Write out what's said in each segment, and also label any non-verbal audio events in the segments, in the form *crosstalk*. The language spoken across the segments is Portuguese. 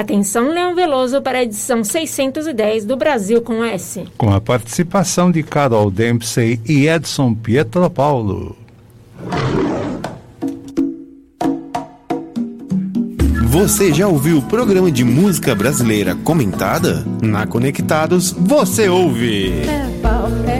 Atenção, Leão Veloso, para a edição 610 do Brasil com S. Com a participação de Carol Dempsey e Edson Pietropaulo. Você já ouviu o programa de música brasileira comentada? Na Conectados, você ouve. É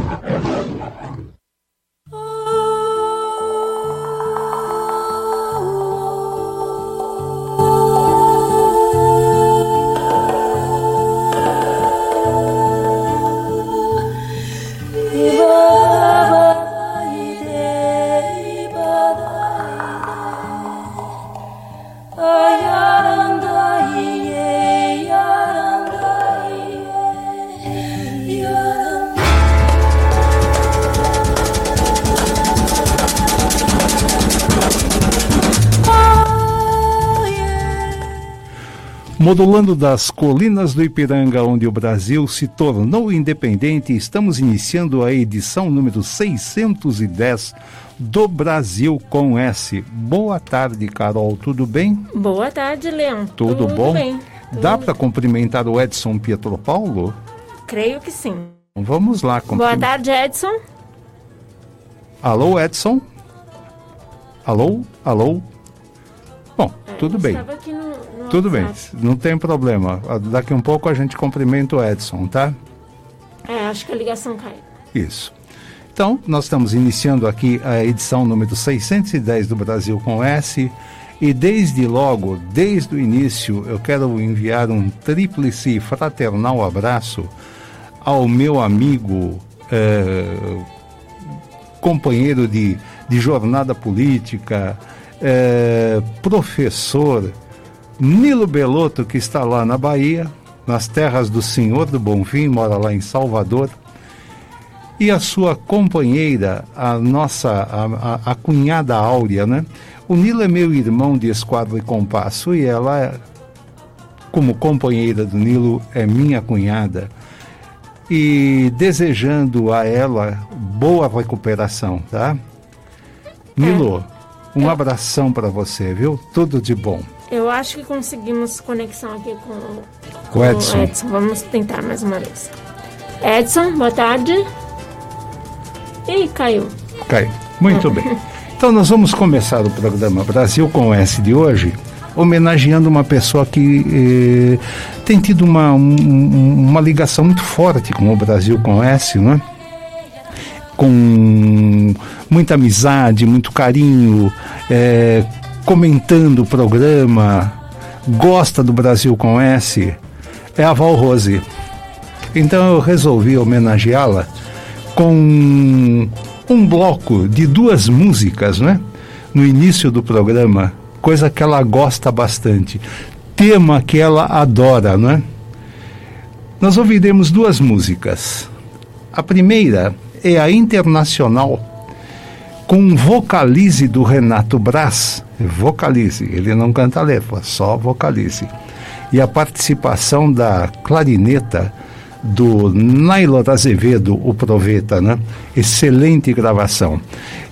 Modulando das colinas do Ipiranga, onde o Brasil se tornou independente, estamos iniciando a edição número 610 do Brasil com S. Boa tarde, Carol, tudo bem? Boa tarde, Leão. Tudo, tudo bom? Bem, Dá para cumprimentar o Edson Pietropaulo? Creio que sim. Vamos lá. Boa tarde, Edson. Alô, Edson? Alô? Alô? Bom, É, tudo bem. Estava aqui no Tudo bem, não tem problema. Daqui um pouco a gente cumprimenta o Edson, tá? É, acho que a ligação caiu. Isso. Então, nós estamos iniciando aqui a edição número 610 do Brasil com S. E desde logo, desde o início, eu quero enviar um tríplice fraternal abraço ao meu amigo, eh, companheiro de, de jornada política, eh, professor Nilo Belotto, que está lá na Bahia, nas terras do Senhor do Bonfim, mora lá em Salvador e a sua companheira, a nossa, a, a, a cunhada Áurea, né? O Nilo é meu irmão de esquadro e compasso e ela, como companheira do Nilo, é minha cunhada. E desejando a ela boa recuperação, tá? Nilo, um abração para você, viu? Tudo de bom. Eu acho que conseguimos conexão aqui com, Com o Edson. Vamos tentar mais uma vez. Edson, boa tarde. Ih, caiu. Ok, muito *laughs* bem. Então nós vamos começar o programa Brasil com S de hoje, homenageando uma pessoa que eh, tem tido uma, um- uma ligação muito forte com o Brasil com S, não é? Com muita amizade, muito carinho, eh, comentando o programa, gosta do Brasil com S, é a Val Rose. Então eu resolvi homenageá-la com um bloco de duas músicas, né? No início do programa, coisa que ela gosta bastante, tema que ela adora, né? Nós ouviremos duas músicas. A primeira é a Internacional, com um vocalize do Renato Braz. Vocalize, ele não canta letra, só vocalize. E a participação da clarineta do Nailor Azevedo, o Proveta, né? Excelente gravação.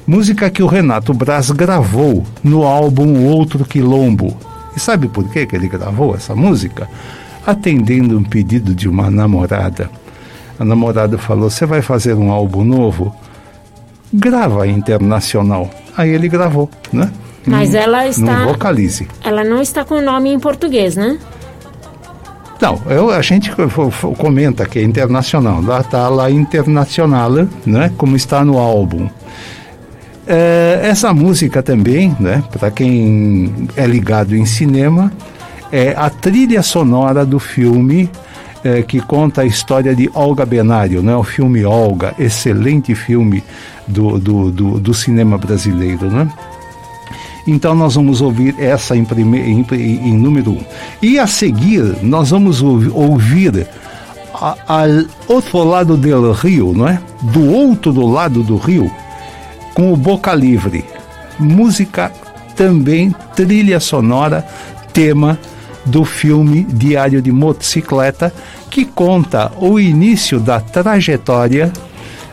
Música que o Renato Braz gravou no álbum Outro Quilombo. E sabe por que que ele gravou essa música? Atendendo um pedido de uma namorada. A namorada falou: Você vai fazer um álbum novo? Grava internacional. Aí ele gravou, né? Mas ela está- Num vocalize. Ela não está com o nome em português, né? Não, eu, a gente co- co- comenta que é internacional. Lá está lá internacional, né? Como está no álbum. É, essa música também, né? Para quem é ligado em cinema, é a trilha sonora do filme é, que conta a história de Olga Benário, né? O filme Olga, excelente filme do, do, do, do cinema brasileiro, né? Então nós vamos ouvir essa em, prime... em, em, número um. E a seguir nós vamos ouvi- ouvir ao outro lado do rio, não é? Do outro lado do rio, com o Boca Livre. Música também trilha sonora, tema do filme Diário de Motocicleta, que conta o início da trajetória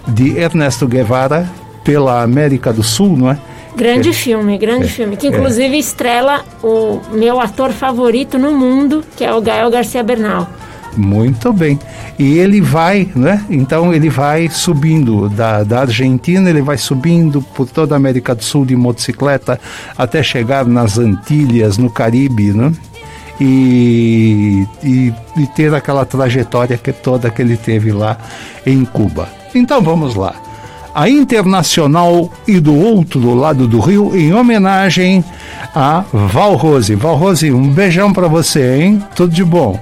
de Ernesto Guevara pela América do Sul, não é? Grande filme, grande filme. Que inclusive estrela o meu ator favorito no mundo, que é o Gael Garcia Bernal. Muito bem. E ele vai, né? Então ele vai subindo da, da Argentina, ele vai subindo por toda a América do Sul de motocicleta até chegar nas Antilhas, no Caribe, né? E, e, e ter aquela trajetória que toda que ele teve lá em Cuba. Então vamos lá. A Internacional e do outro lado do rio, em homenagem a Val Rose. Val Rose, um beijão para você, hein? Tudo de bom.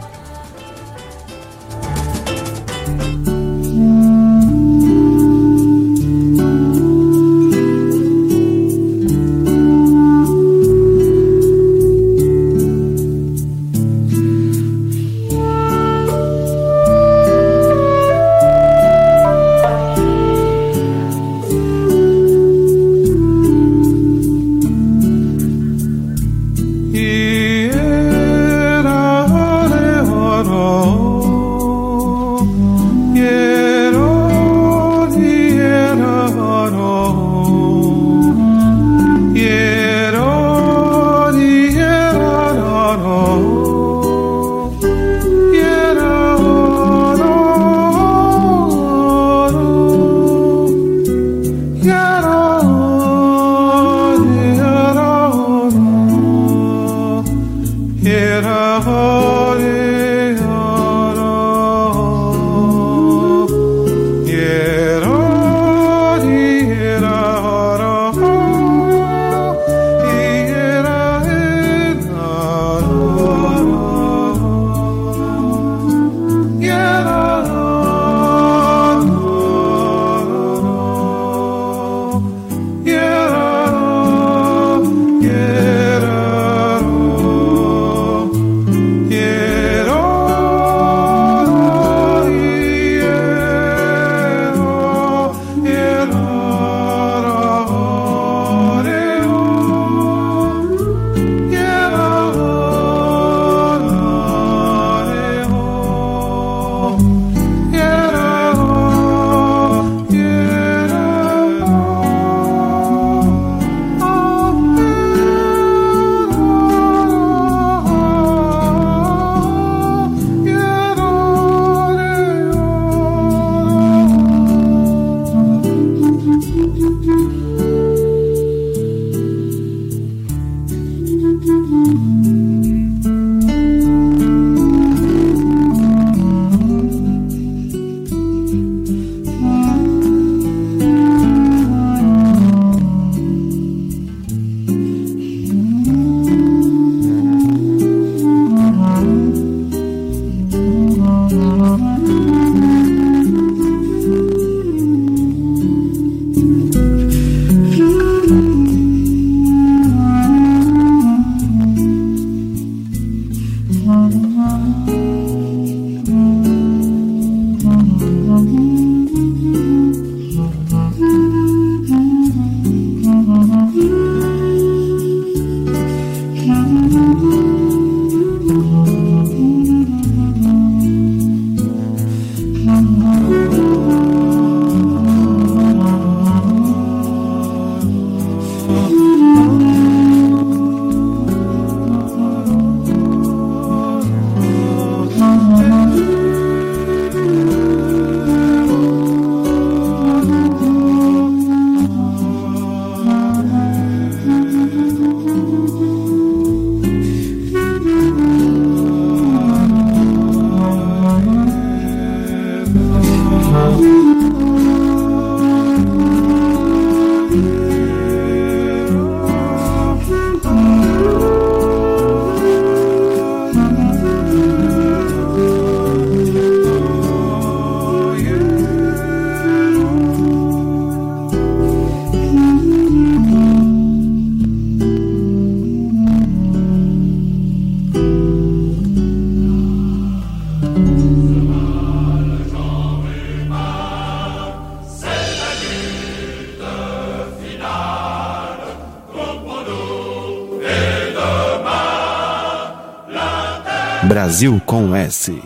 Brasil com S.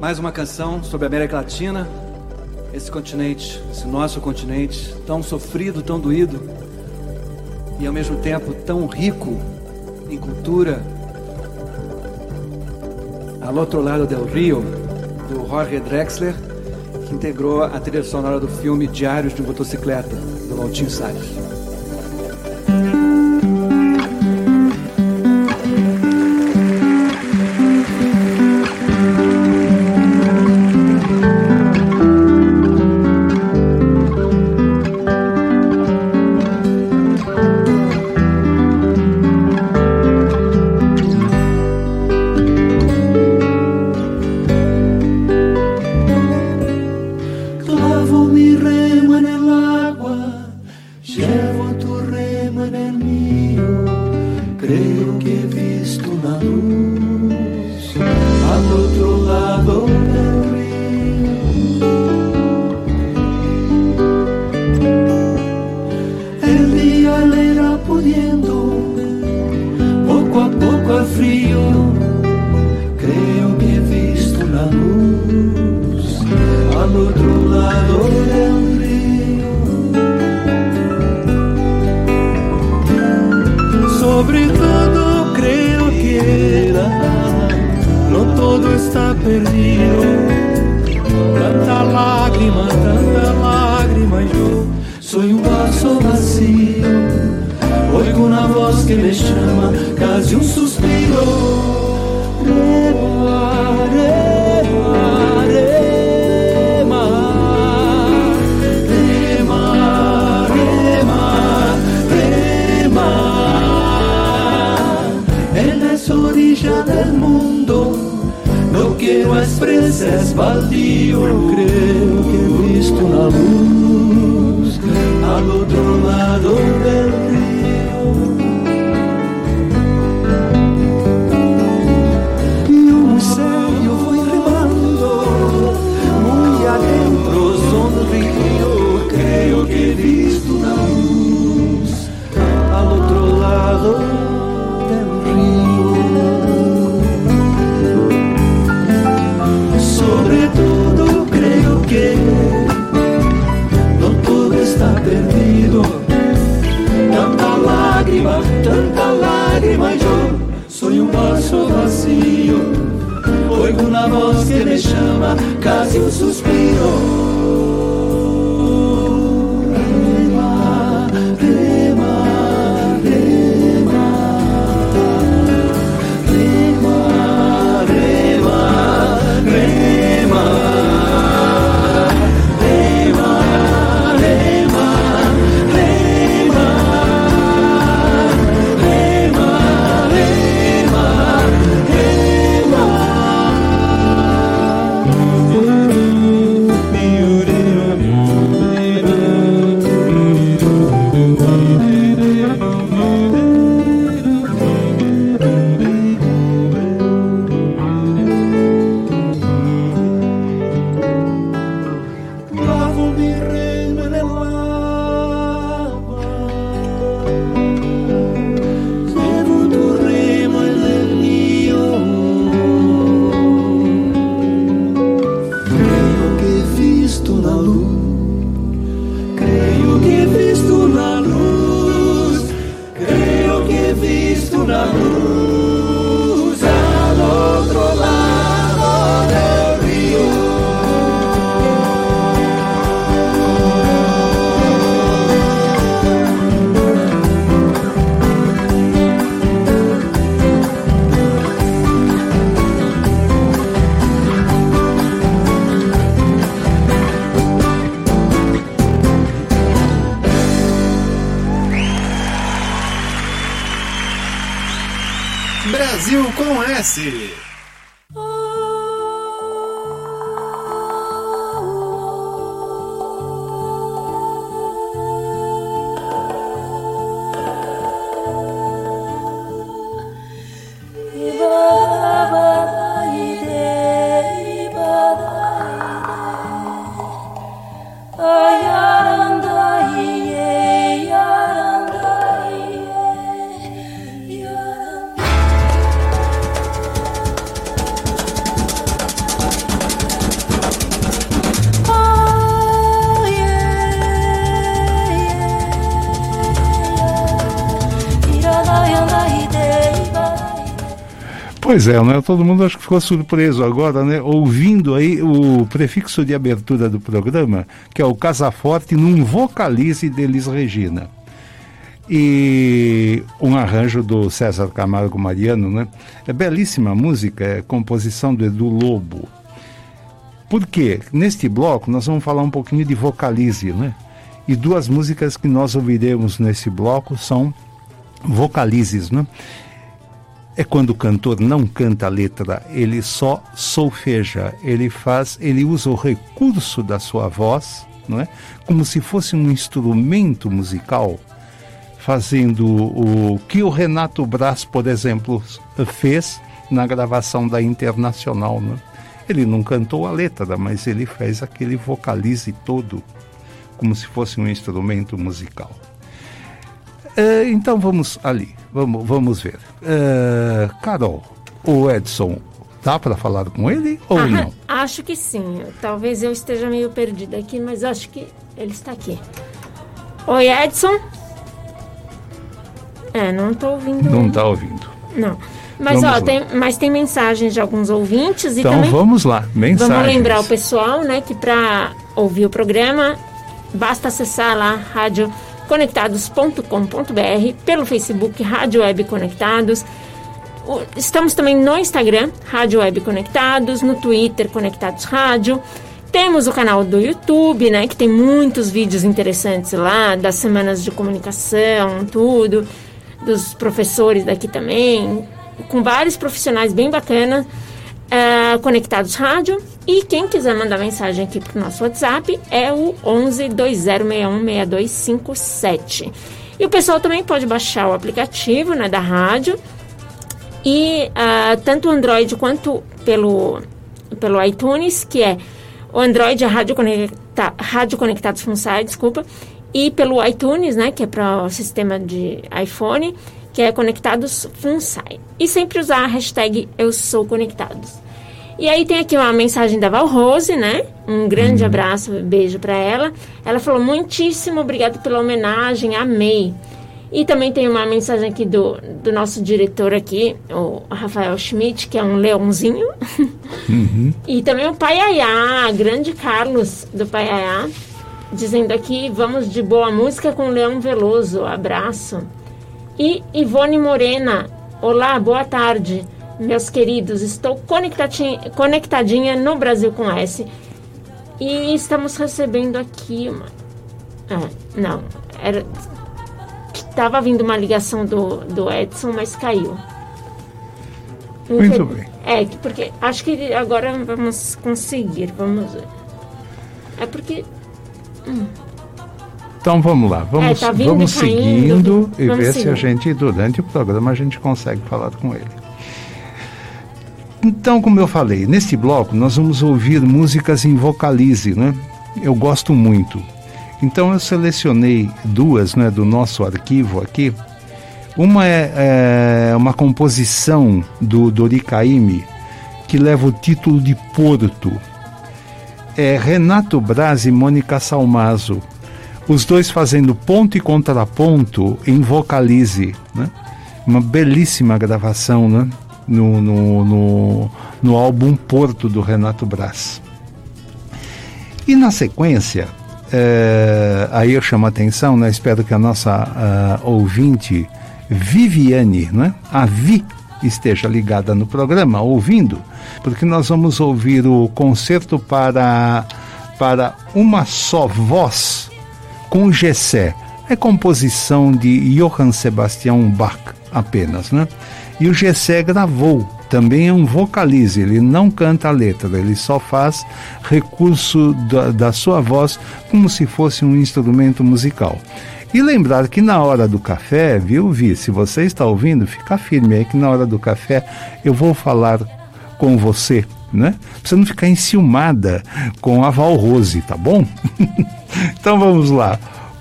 Mais uma canção sobre a América Latina, esse continente, esse nosso continente tão sofrido, tão doído e ao mesmo tempo tão rico em cultura, Al Outro Lado del Rio, do Jorge Drexler, que integrou a trilha sonora do filme Diários de Motocicleta, do Valtinho Salles. cada lágrima yo soy un vaso vazio. Oigo na voz que me chama, casi um suspiro. Rema, rema. Pois é, né? Todo mundo acho que ficou surpreso agora, né? Ouvindo aí o prefixo de abertura do programa, que é o Casaforte num vocalize de Elis Regina. E um arranjo do César Camargo Mariano, né? É belíssima música, é composição do Edu Lobo. Por quê? Neste bloco nós vamos falar um pouquinho de vocalize, né? E duas músicas que nós ouviremos nesse bloco são vocalizes, né? É quando o cantor não canta a letra, ele só solfeja, ele faz, ele usa o recurso da sua voz, não é? Como se fosse um instrumento musical, fazendo o que o Renato Braz, por exemplo, fez na gravação da Internacional, é? Ele não cantou a letra, mas ele fez aquele vocalize todo, como se fosse um instrumento musical. É, então vamos ali, vamos, vamos ver. É, Carol, o Edson, dá para falar com ele ou Ah, não? Acho que sim. Talvez eu esteja meio perdida aqui, mas acho que ele está aqui. Oi, Edson? É, não estou ouvindo. Não está ouvindo. Não. Mas, Vamos ó, lá. tem, mas tem mensagens de alguns ouvintes e Então também vamos lá, mensagens. vamos lembrar o pessoal, né, que para ouvir o programa basta acessar lá radioconectados.com.br pelo Facebook Rádio Web Conectados. Estamos também no Instagram, Rádio Web Conectados, no Twitter Conectados Rádio. Temos o canal do YouTube, né, que tem muitos vídeos interessantes lá, das semanas de comunicação, tudo, dos professores daqui também, com vários profissionais bem bacanas, ah, Conectados Rádio. E quem quiser mandar mensagem aqui para o nosso WhatsApp é o 11 2061 6257. E o pessoal também pode baixar o aplicativo né, da rádio e ah, tanto o Android quanto pelo, pelo iTunes, que é o Android é Rádio, Conecta, Rádio Conectados FunSci, desculpa, e pelo iTunes, né, que é para o sistema de iPhone, que é Conectados FunSci. E sempre usar a hashtag Eu Sou Conectados. E aí tem aqui uma mensagem da Val Rose, né? Um grande abraço, beijo para ela. Ela falou muitíssimo obrigado pela homenagem, amei. E também tem uma mensagem aqui do, do nosso diretor aqui, o Rafael Schmidt, que é um leãozinho. e também o Paiaiá, grande Carlos do Paiaiá, dizendo aqui, vamos de boa música com Leão Veloso, abraço. E Ivone Morena, olá, boa tarde, meus queridos, estou conectadinha, conectadinha no Brasil com S. E estamos recebendo aqui uma... Ah, não, era... Tava vindo uma ligação do, do Edson, mas caiu. Muito bem. É, que- porque acho que agora vamos conseguir, vamos ver. É porque Então vamos lá, vamos, É, tá vindo vamos caindo, seguindo e vamos ver se a gente, durante o programa, a gente consegue falar com ele. Então, como eu falei, neste bloco nós vamos ouvir músicas em vocalize, né? Eu gosto muito. Então eu selecionei duas né, do nosso arquivo aqui. Uma é, é uma composição do Dori Caymmi, que leva o título de Porto. É Renato Braz e Mônica Salmazo os dois fazendo ponto e contraponto em vocalize, né? Uma belíssima gravação, né? No, no, no, no álbum Porto do Renato Braz. E na sequência, eh, aí eu chamo a atenção, né? espero que a nossa ah, ouvinte Viviane, né? a Vi, esteja ligada no programa, ouvindo, porque nós vamos ouvir o concerto para, para uma só voz com Gessé. É composição de Johann Sebastian Bach apenas, né? E o Gessé gravou, também é um vocalize, ele não canta a letra, ele só faz recurso da, da sua voz como se fosse um instrumento musical. E lembrar que na hora do café, viu, Vi? Se você está ouvindo, fica firme aí que na hora do café eu vou falar com você, né? Você não ficar enciumada com a Val Rose, tá bom? *laughs* então vamos lá.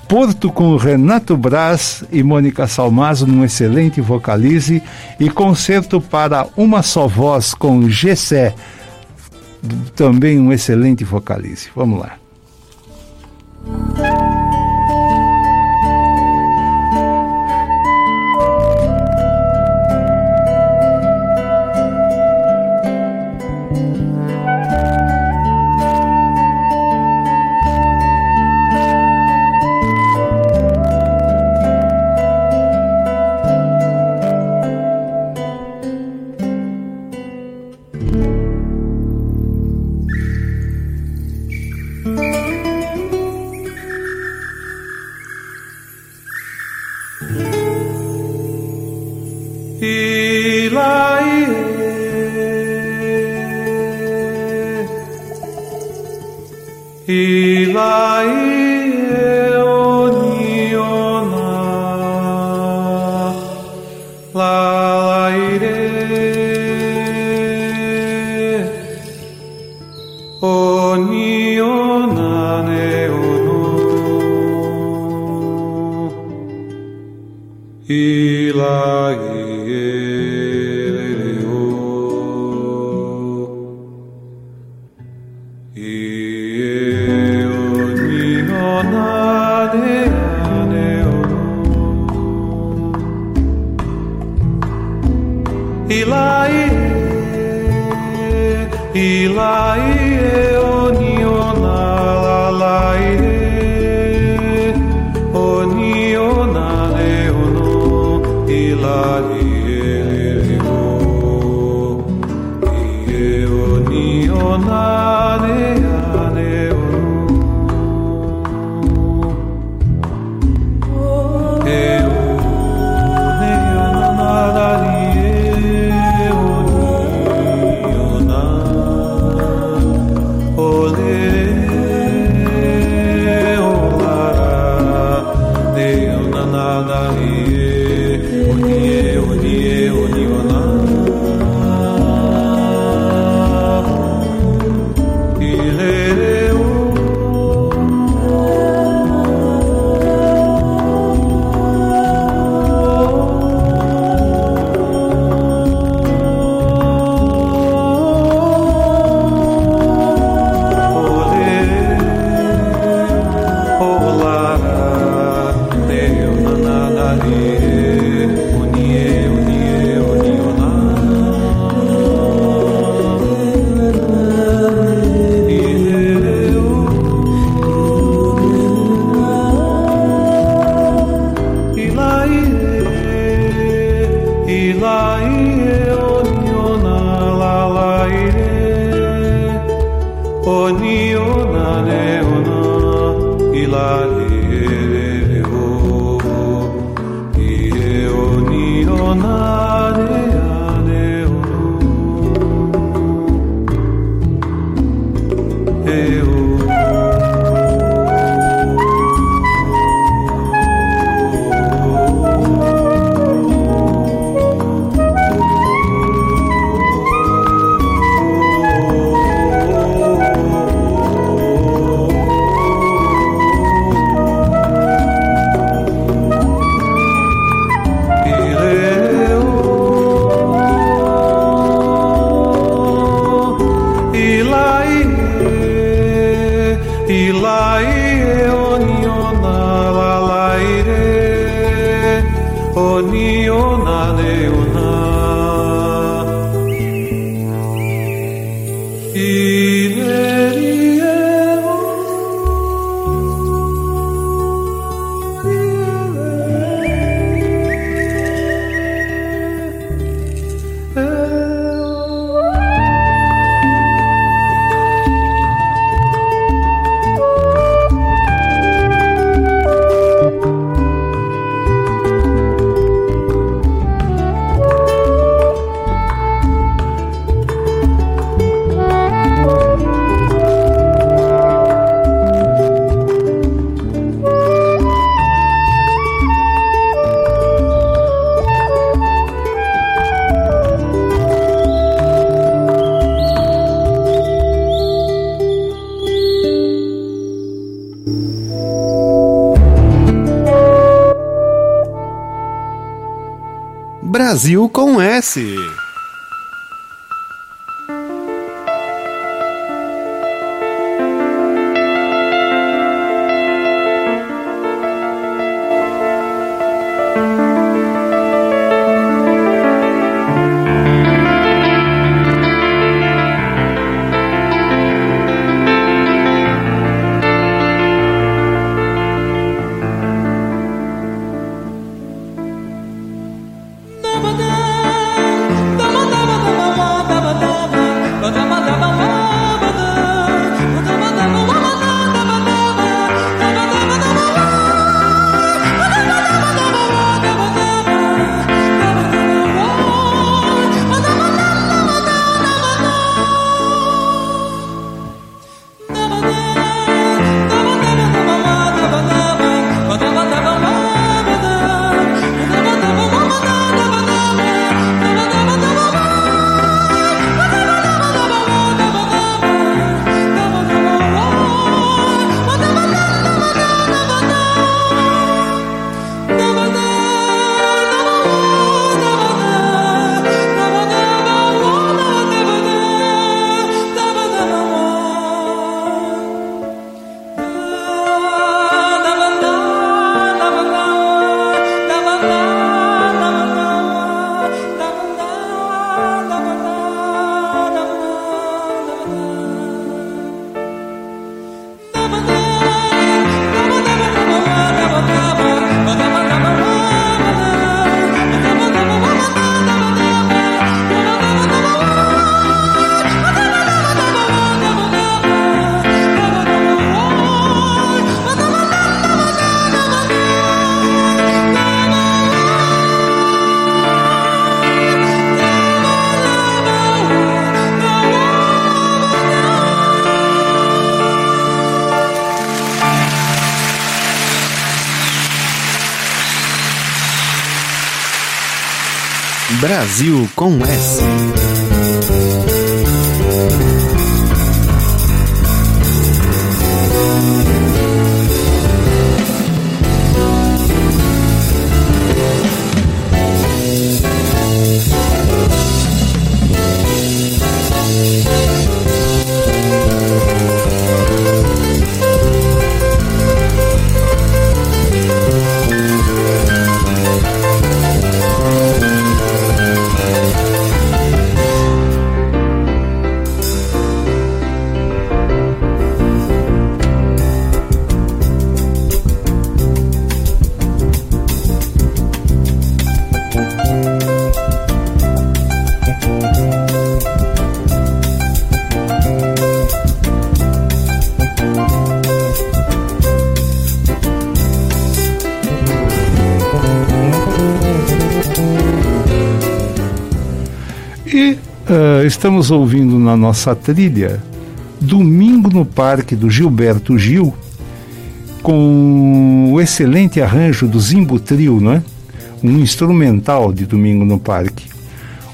Porto com Renato Braz e Mônica Salmazo num excelente vocalize e concerto para uma só voz com Gessé, também um excelente vocalize. Vamos lá. I. Brasil com S. Brasil com S. estamos ouvindo na nossa trilha Domingo no Parque do Gilberto Gil, com o excelente arranjo do Zimbo Trio, não é? Um instrumental de Domingo no Parque.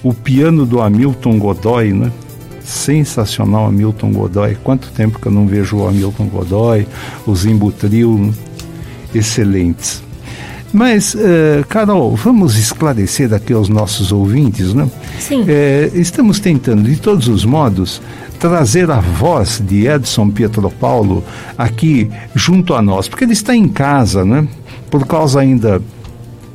O piano do Hamilton Godoy, né? Sensacional Hamilton Godoy. Quanto tempo que eu não vejo o Hamilton Godoy, o Zimbo Trio, né? excelentes. Mas, eh, Carol, vamos esclarecer aqui aos nossos ouvintes, né? Sim. Eh, estamos tentando, de todos os modos, trazer a voz de Edson Pietropaulo aqui junto a nós, porque ele está em casa, né? Por causa ainda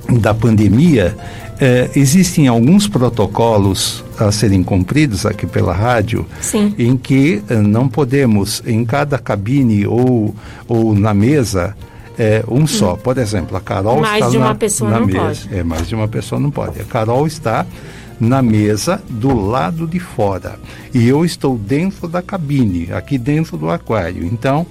da pandemia, eh, existem alguns protocolos a serem cumpridos aqui pela rádio, Sim. em que não podemos, em cada cabine ou, ou na mesa, é, um só. Por exemplo, a Carol. Mais está de uma na, pessoa na não mesa. pode. É, mais de uma pessoa não pode. A Carol está na mesa do lado de fora. E eu estou dentro da cabine, aqui dentro do aquário. Então,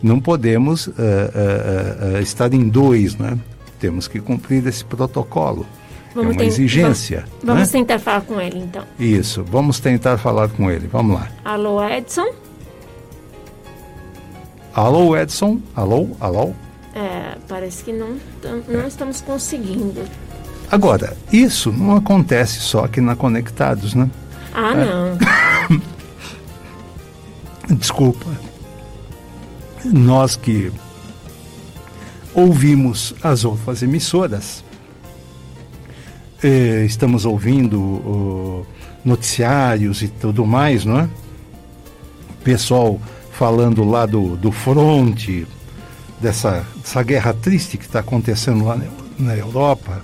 não podemos eh, eh, eh, estar em dois, né? Temos que cumprir esse protocolo. é uma ten- exigência. Vamos, vamos né? tentar falar com ele, então. Isso, vamos tentar falar com ele. Vamos lá. Alô, Edson? Alô, Edson? Alô, alô? É, parece que não, não estamos conseguindo. Agora, isso não acontece só aqui na Conectados, né? Ah, É. não. *laughs* Desculpa. Nós que ouvimos as outras emissoras, eh, estamos ouvindo oh, noticiários e tudo mais, não é? Pessoal falando lá do, do fronte, dessa, dessa guerra triste que está acontecendo lá na, Europa,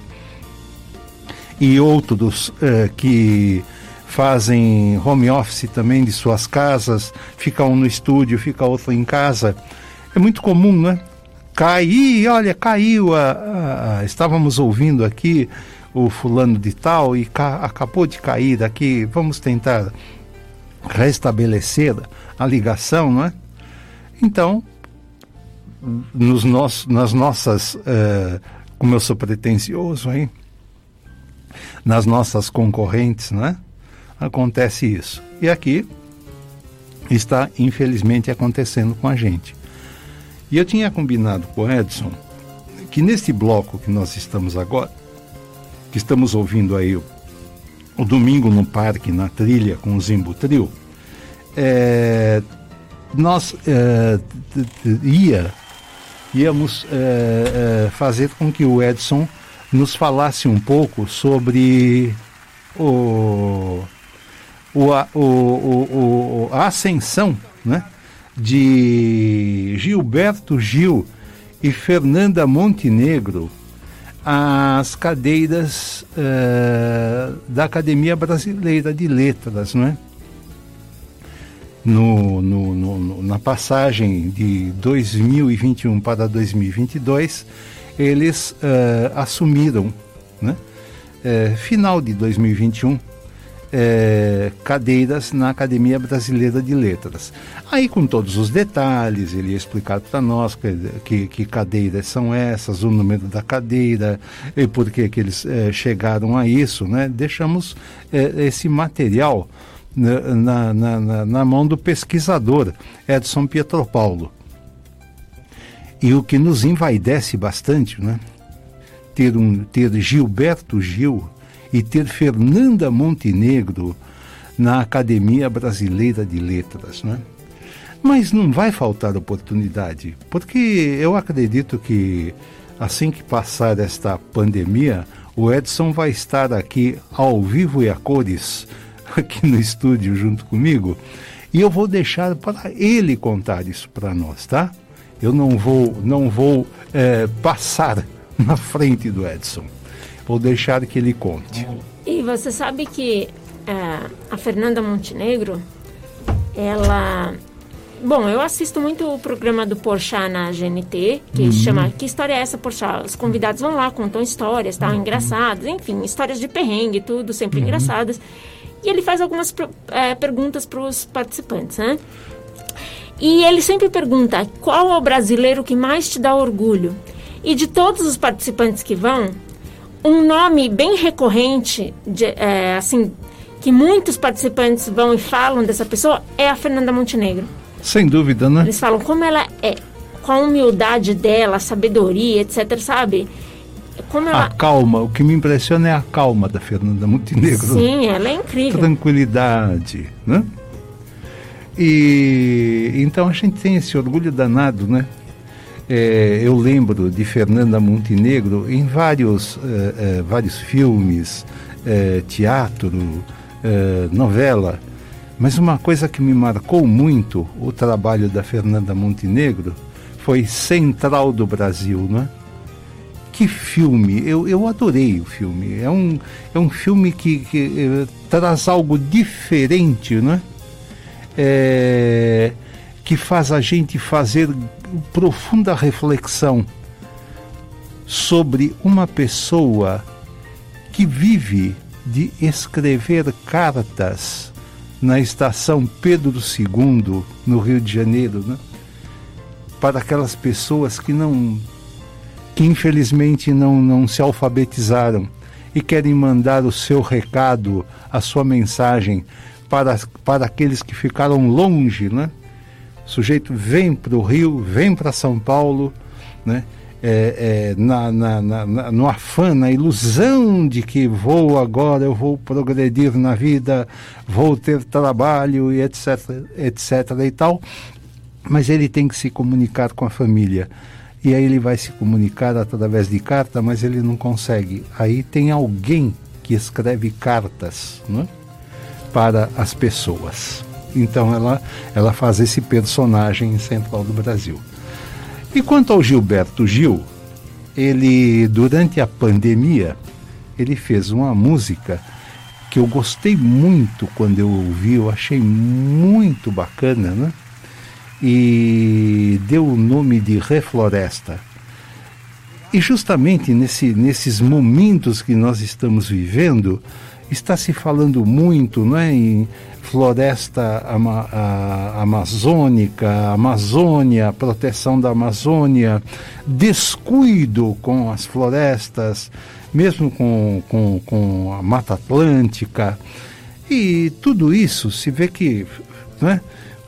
e outros eh, que fazem home office também de suas casas, fica um no estúdio, fica outro em casa. É muito comum, né? Cai, Ih, olha, caiu. A- a- estávamos ouvindo aqui o fulano de tal e ca- acabou de cair daqui. Vamos tentar restabelecer a ligação, não é? Então, nos nossos, nas nossas, eh, como eu sou pretensioso, hein? nas nossas concorrentes, né? Acontece isso. E aqui está, infelizmente, acontecendo com a gente. E eu tinha combinado com o Edson que neste bloco que nós estamos agora, que estamos ouvindo aí o, o Domingo no Parque, na trilha com o Zimbo Trio, é, nós é, ia, íamos é, é, fazer com que o Edson nos falasse um pouco sobre o, o, a, o, o- a ascensão né, de Gilberto Gil e Fernanda Montenegro às cadeiras eh, da Academia Brasileira de Letras, não é? No, no- no- na passagem de 2021 para 2022, eles eh, assumiram, né, eh, final de 2021, eh, cadeiras na Academia Brasileira de Letras. Aí, com todos os detalhes, ele ia explicar para nós que, que, que cadeiras são essas, o número da cadeira e por que, que eles chegaram a isso. Né? Deixamos esse material na, na, na- na- mão do pesquisador Edson Pietropaulo. E o que nos envaidece bastante, né? ter, um, ter Gilberto Gil e ter Fernanda Montenegro na Academia Brasileira de Letras, né? Mas não vai faltar oportunidade, porque eu acredito que assim que passar esta pandemia, o Edson vai estar aqui ao vivo e a cores, aqui no estúdio junto comigo, e eu vou deixar para ele contar isso para nós, tá? Eu não vou, não vou é, passar *laughs* na frente do Edson. Vou deixar que ele conte. E você sabe que é, a Fernanda Montenegro, ela Bom, eu assisto muito o programa do Porchat na GNT, que uhum. chama Que História é essa, Porchat? Os convidados vão lá, contam histórias, tal, uhum. engraçadas, enfim, histórias de perrengue, tudo, sempre uhum. engraçadas. E ele faz algumas é, perguntas para os participantes, né? E ele sempre pergunta, qual é o brasileiro que mais te dá orgulho? E de todos os participantes que vão, um nome bem recorrente, de, é, assim, que muitos participantes vão e falam dessa pessoa, é a Fernanda Montenegro. Sem dúvida, né? Eles falam como ela é, com a humildade dela, a sabedoria, etc, sabe? Como ela... A calma, o que me impressiona é a calma da Fernanda Montenegro. Sim, ela é incrível. Tranquilidade, né? E então a gente tem esse orgulho danado, né? É, eu lembro de Fernanda Montenegro em vários, é, é, vários filmes, é, teatro, é, novela. Mas uma coisa que me marcou muito o trabalho da Fernanda Montenegro foi Central do Brasil, né? Que filme! Eu, eu adorei o filme. É um, é um filme que, que eh, traz algo diferente, né? É, que faz a gente fazer profunda reflexão sobre uma pessoa que vive de escrever cartas na estação Pedro II, no Rio de Janeiro, né? para aquelas pessoas que não que infelizmente não, não se alfabetizaram e querem mandar o seu recado, a sua mensagem para, para aqueles que ficaram longe, né? O sujeito vem para o Rio, vem para São Paulo, né? é, é, na, na, na, no afã, na ilusão de que vou agora, eu vou progredir na vida, vou ter trabalho e etc, etc e tal, mas ele tem que se comunicar com a família. E aí ele vai se comunicar através de carta, mas ele não consegue. Aí tem alguém que escreve cartas né, para as pessoas. Então ela, ela faz esse personagem em Central do Brasil. E quanto ao Gilberto Gil, ele durante a pandemia ele fez uma música que eu gostei muito quando eu ouvi, eu achei muito bacana, né? E deu o nome de Refloresta. E justamente nesse, nesses momentos que nós estamos vivendo, está se falando muito não é, em floresta ama, a, amazônica, Amazônia, proteção da Amazônia, descuido com as florestas, mesmo com, com, com a Mata Atlântica. E tudo isso se vê que, né,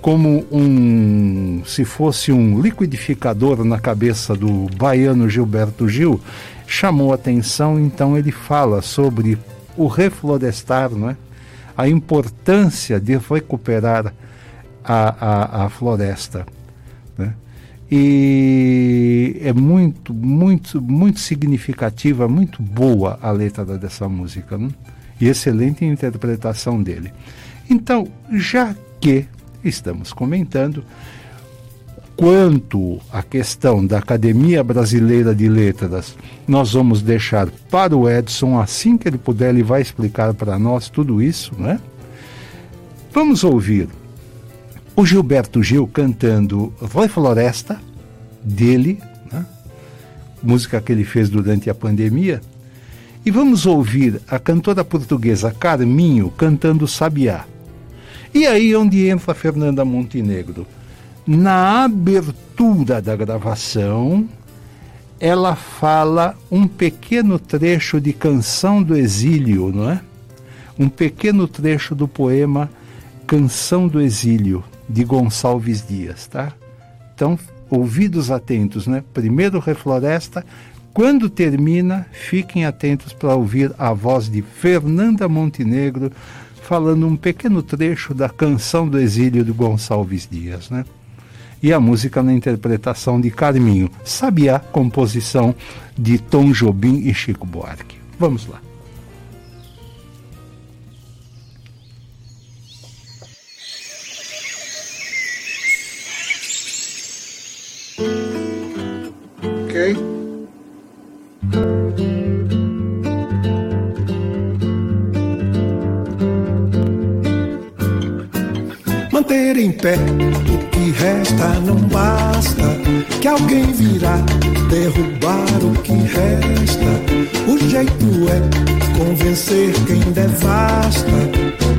como um, se fosse um liquidificador na cabeça do baiano Gilberto Gil, chamou atenção, então ele fala sobre o reflorestar, não é? a importância de recuperar a, a, a floresta. Né? E é muito, muito, muito significativa, muito boa a letra dessa música. Né? E excelente interpretação dele. Então, já que estamos comentando, quanto à questão da Academia Brasileira de Letras, nós vamos deixar para o Edson, assim que ele puder, ele vai explicar para nós tudo isso, né? Vamos ouvir o Gilberto Gil cantando Vai Floresta, dele, né? música que ele fez durante a pandemia. E vamos ouvir a cantora portuguesa Carminho cantando Sabiá. E aí onde entra Fernanda Montenegro na abertura da gravação, ela fala um pequeno trecho de Canção do Exílio, não é? Um pequeno trecho do poema Canção do Exílio, de Gonçalves Dias, tá? Então, ouvidos atentos, né? Primeiro refloresta, Quando termina, fiquem atentos para ouvir a voz de Fernanda Montenegro falando um pequeno trecho da canção do exílio do Gonçalves Dias, né? E a música na interpretação de Carminho, Sabiá, composição de Tom Jobim e Chico Buarque. Vamos lá. Ok? Manter em pé. O que resta não basta, que alguém virá derrubar o que resta. O jeito é convencer quem devasta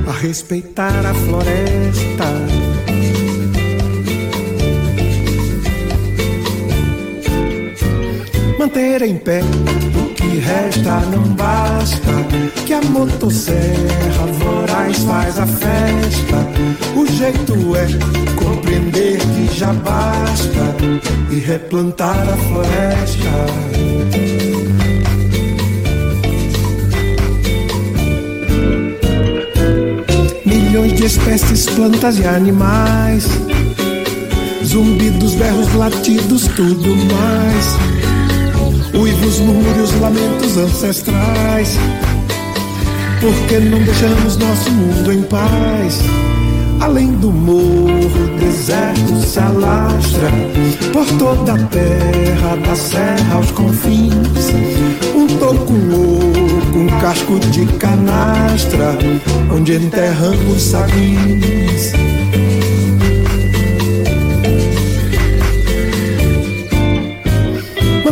a respeitar a floresta. Manter em pé que resta não basta, que a motosserra voraz faz a festa. O jeito é compreender que já basta e replantar a floresta. Milhões de espécies, plantas e animais. Zumbidos, berros, latidos, tudo mais uivos, murmúrios, lamentos ancestrais. Porque não deixamos nosso mundo em paz? Além do morro, deserto se alastra por toda a terra, da serra aos confins. Um toco louco, um casco de canastra, onde enterramos saguins.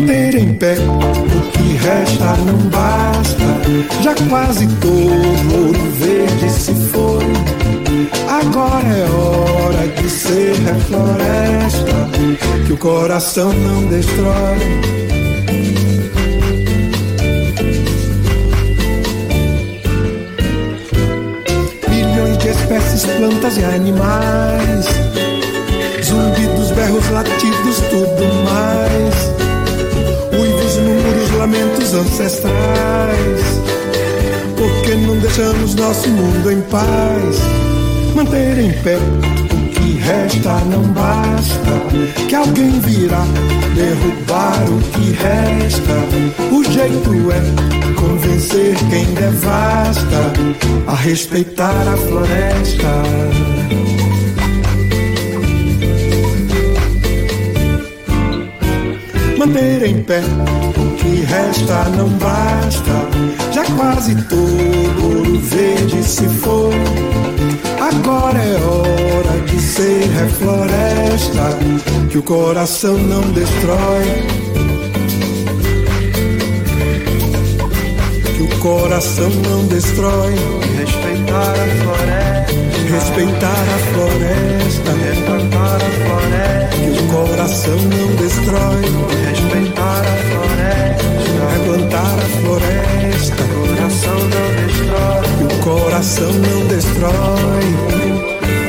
Manter em pé. O que resta não basta, já quase todo ouro verde se foi. Agora é hora de ser refloresta, que o coração não destrói. espécies, plantas e animais. Zumbidos, berros, latidos, tudo lamentos ancestrais. Porque não deixamos nosso mundo em paz? Manter em pé o que resta não basta. Que alguém virá derrubar o que resta. O jeito é convencer quem devasta a respeitar a floresta. manter em pé que resta não basta. Já quase todo ouro verde se foi. Agora é hora de ser refloresta, que o coração não destrói. Que o coração não destrói. Respeitar a floresta. Respeitar a floresta. Respeitar a floresta. Que o coração não destrói. Respeitar a plantar a floresta. O coração não destrói. O coração não destrói.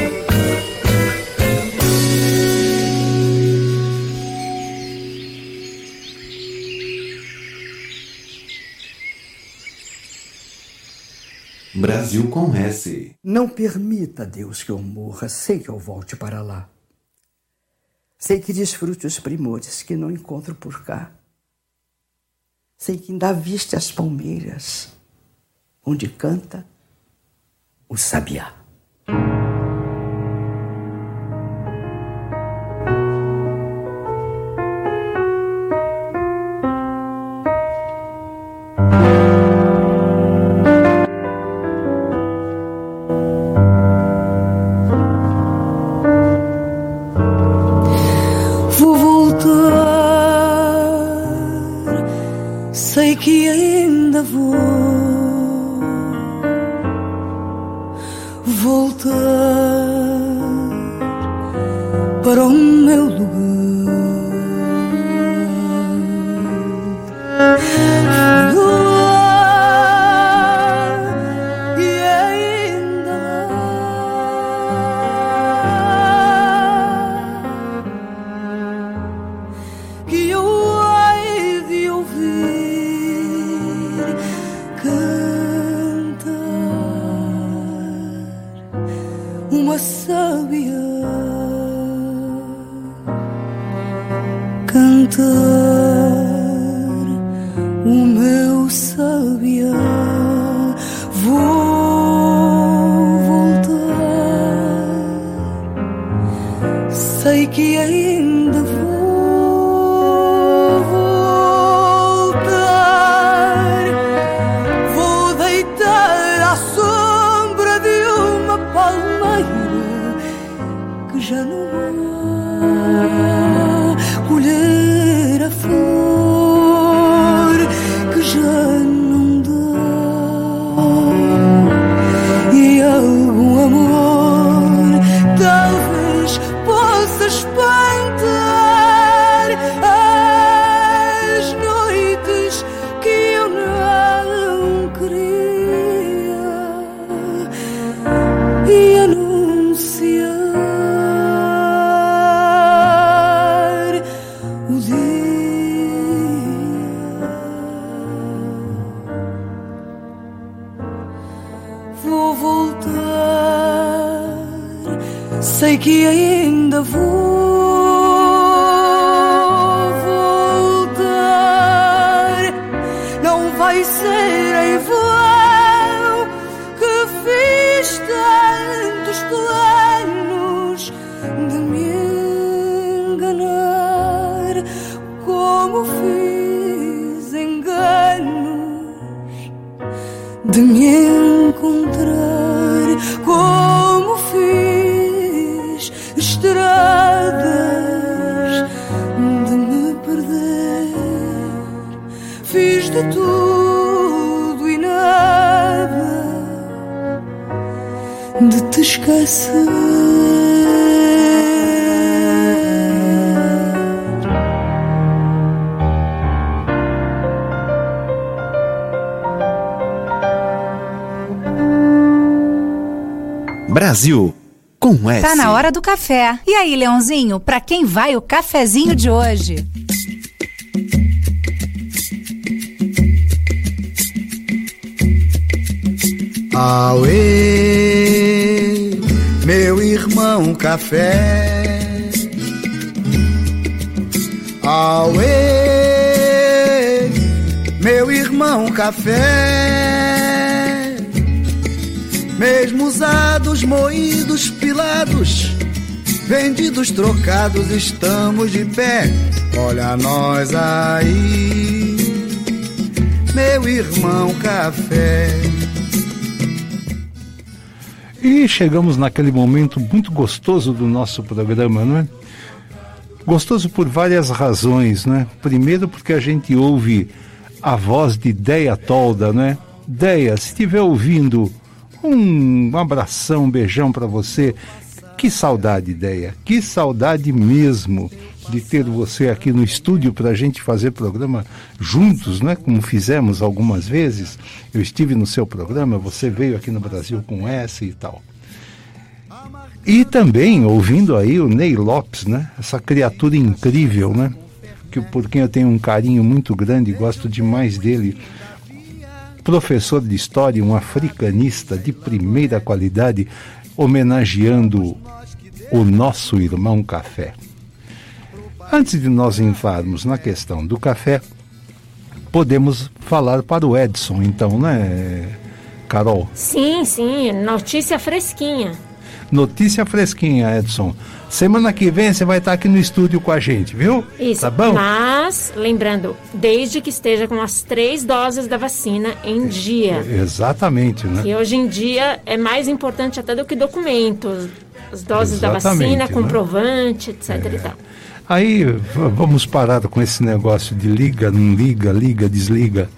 Brasil com. Não permita, Deus, que eu morra sem que eu volte para lá. Sei que desfrute os primores que não encontro por cá. Sei que ainda viste as palmeiras, onde canta o sabiá. De tudo e nada de te esquecer Brasil com S. Tá na hora do café. E aí, Leãozinho, pra quem vai o cafezinho de hoje? Auê, meu irmão café. Auê, meu irmão café. Mesmo usados, moídos, pilados, vendidos, trocados, estamos de pé. Olha nós aí, meu irmão café. E chegamos naquele momento muito gostoso do nosso programa, não é? Gostoso por várias razões, né? Primeiro porque a gente ouve a voz de Deia Tolda, né? Deia, se estiver ouvindo, um abração, um beijão para você. Que saudade, Deia, que saudade mesmo de ter você aqui no estúdio para a gente fazer programa juntos, né? Como fizemos algumas vezes. Eu estive no seu programa, você veio aqui no Brasil com S e tal. E também ouvindo aí o Ney Lopes, né? Essa criatura incrível, né? Que, por quem eu tenho um carinho muito grande e gosto demais dele. Professor de história, um africanista de primeira qualidade, homenageando o nosso irmão café. Antes de nós entrarmos na questão do café, podemos falar para o Edson, então, né, Carol? Sim, sim, notícia fresquinha. Notícia fresquinha, Edson. Semana que vem você vai estar aqui no estúdio com a gente, viu? Isso. Tá bom? Mas, lembrando, desde que esteja com as três doses da vacina em dia. Exatamente, né? Que hoje em dia é mais importante até do que documentos. As doses da Exatamente, vacina, né? É. comprovante, etc e tal. Aí vamos parar com esse negócio de liga, não liga, liga, desliga.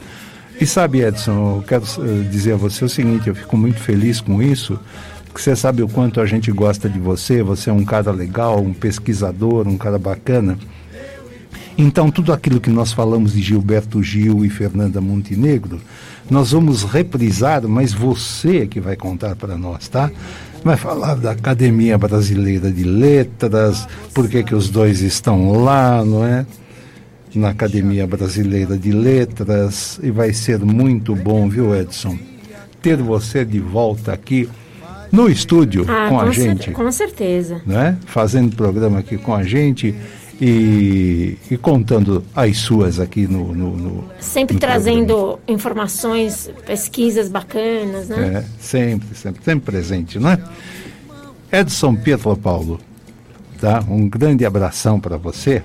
E sabe, Edson, eu quero eh, dizer a você o seguinte: eu fico muito feliz com isso, porque você sabe o quanto a gente gosta de você. Você é um cara legal, um pesquisador, um cara bacana. Então, tudo aquilo que nós falamos de Gilberto Gil e Fernanda Montenegro, nós vamos reprisar, mas você é que vai contar para nós, tá? Vai falar da Academia Brasileira de Letras, por que que os dois estão lá, não é? Na Academia Brasileira de Letras, e vai ser muito bom, viu, Edson? Ter você de volta aqui no estúdio Ah, com a cer- gente com certeza. né? fazendo programa aqui com a gente. E, e contando as suas aqui no. no, no sempre no trazendo programa. informações, pesquisas bacanas, né? É, sempre, sempre, sempre presente, não é? Edson Pietro Paulo, tá? Um grande abração para você.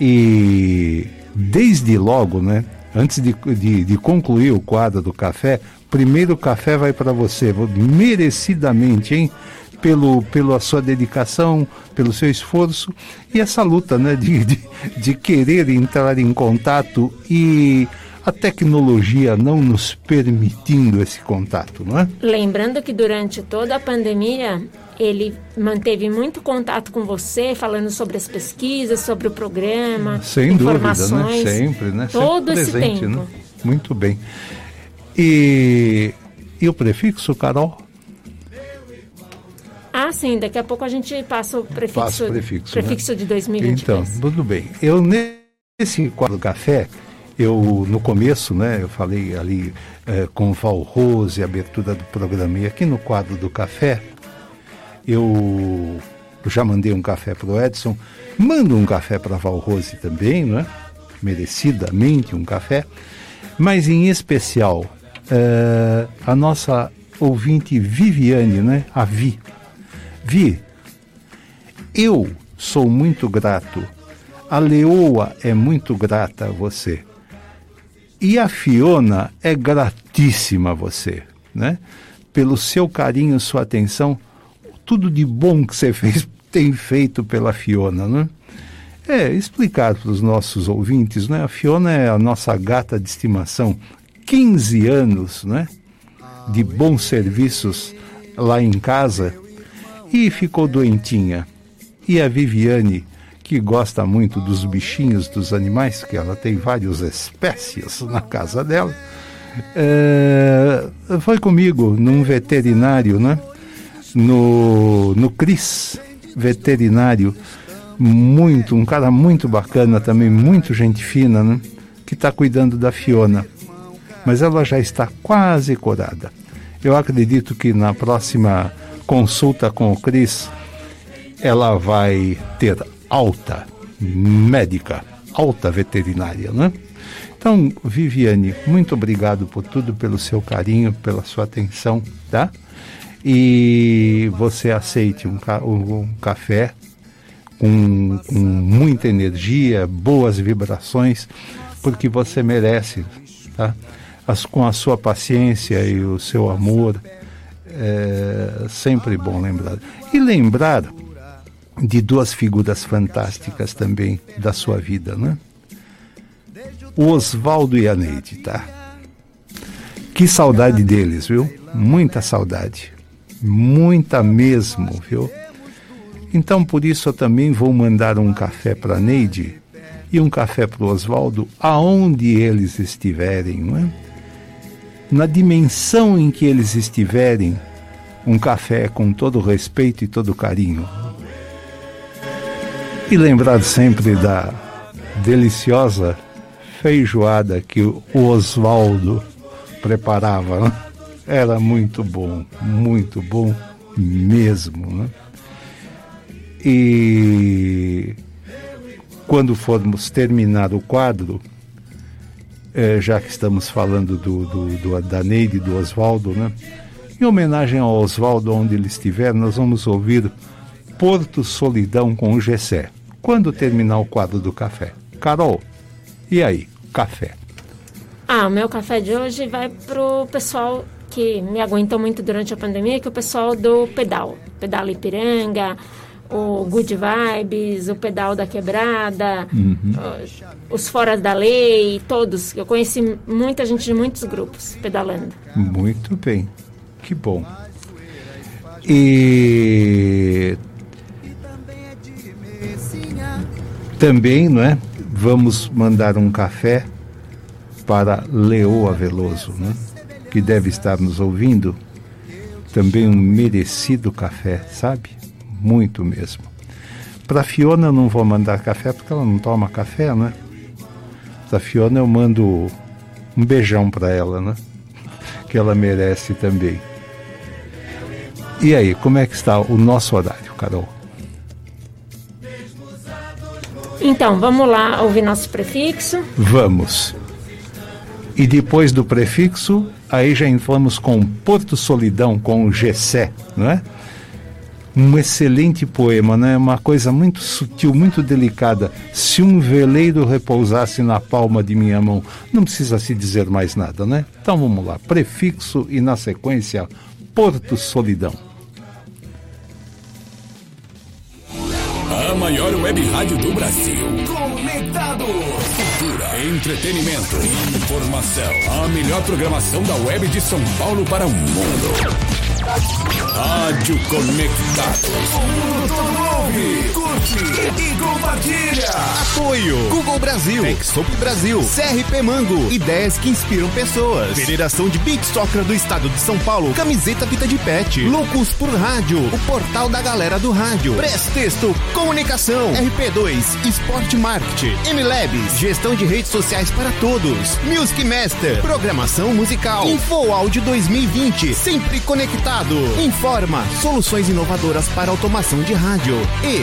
E desde logo, né? Antes de, de, de concluir o quadro do café, primeiro o café vai para você, merecidamente, hein? Pelo, pela sua dedicação, pelo seu esforço e essa luta né, de, de, de querer entrar em contato e a tecnologia não nos permitindo esse contato, não é? Lembrando que durante toda a pandemia ele manteve muito contato com você, falando sobre as pesquisas, sobre o programa, Sem informações, dúvida, né? Sempre, né? Todo Sempre esse presente, tempo. Né? Muito bem. E, e o prefixo, Carol? Ah, sim, daqui a pouco a gente passa o prefixo, Passa o prefixo, né? prefixo de 2023. Então, tudo bem. Eu nesse quadro café, eu no começo, né, eu falei ali eh, com Val Rose, a abertura do programa, e aqui no quadro do café, eu já mandei um café para o Edson, mando um café para Val Rose também, não é? Merecidamente um café, mas em especial eh, a nossa ouvinte Viviane, né? A Vi. Vi, eu sou muito grato. A Leoa é muito grata a você. E a Fiona é gratíssima a você, né? Pelo seu carinho, sua atenção, tudo de bom que você *laughs* fez, tem feito pela Fiona, né? É, explicar para os nossos ouvintes, né? A Fiona é a nossa gata de estimação, 15 anos, né? De bons serviços lá em casa e ficou doentinha. E a Viviane, que gosta muito dos bichinhos, dos animais, que ela tem várias espécies na casa dela, é, foi comigo num veterinário, né? No, no Cris, veterinário, muito, um cara muito bacana também, muito gente fina, né? Que está cuidando da Fiona. Mas ela já está quase curada. Eu acredito que na próxima consulta com o Cris, ela vai ter alta médica, alta veterinária, né? Então, Viviane, muito obrigado por tudo, pelo seu carinho, pela sua atenção, tá? E você aceite um, ca um café com, com muita energia, boas vibrações, porque você merece, tá? As, com a sua paciência e o seu amor, é sempre bom lembrar. E lembrar de duas figuras fantásticas também da sua vida, né? O Oswaldo e a Neide, tá? Que saudade deles, viu? Muita saudade. Muita mesmo, viu? Então, por isso, eu também vou mandar um café para Neide e um café para o Oswaldo, aonde eles estiverem, não é? Na dimensão em que eles estiverem, um café com todo respeito e todo carinho. E lembrar sempre da deliciosa feijoada que o Oswaldo preparava. Né? Era muito bom, muito bom mesmo. Né? E quando formos terminar o quadro, eh, já que estamos falando do, do, do, da Neide e do Oswaldo, né? em homenagem ao Oswaldo, onde ele estiver, nós vamos ouvir Porto Solidão com o Gessé. Quando terminar o quadro do café. Carol, e aí, café? Ah, o meu café de hoje vai pro pessoal que me aguentou muito durante a pandemia, que é o pessoal do pedal. Pedal Ipiranga, o Good Vibes, o Pedal da Quebrada, Uhum. os, Foras da Lei, todos. Eu conheci muita gente de muitos grupos pedalando. Muito bem, que bom. E também, não é? Vamos mandar um café para Leoa Veloso, né? que deve estar nos ouvindo. Também um merecido café, sabe? Muito mesmo. Para Fiona eu não vou mandar café porque ela não toma café, né? Para Fiona eu mando um beijão para ela, né? *laughs* Que ela merece também. E aí, como é que está o nosso horário, Carol? Então, vamos lá ouvir nosso prefixo. Vamos. E depois do prefixo, aí já entramos com Porto Solidão, com o Gessé, não é? Um excelente poema, né? Uma coisa muito sutil, muito delicada. Se um veleiro repousasse na palma de minha mão, não precisa se dizer mais nada, né? Então vamos lá. Prefixo e na sequência, Porto Solidão. A maior web rádio do Brasil. Conectados. Cultura, entretenimento, informação. A melhor programação da web de São Paulo para o mundo. Rádio Conectados. O mundo todo ouve, curte e compartilha. Apoio. Google Brasil, Exop Brasil, CRP Mango, ideias que inspiram pessoas. Federação de Beat Soccer do Estado de São Paulo, camiseta Pita de Pet, Loucos por Rádio, o portal da galera do rádio, Press Texto, Comunicação, RP2, Esporte Marketing, MLabs, gestão de redes sociais para todos, Music Master, programação musical, Info Áudio 2020, sempre conectado. Informa, soluções inovadoras para automação de rádio. E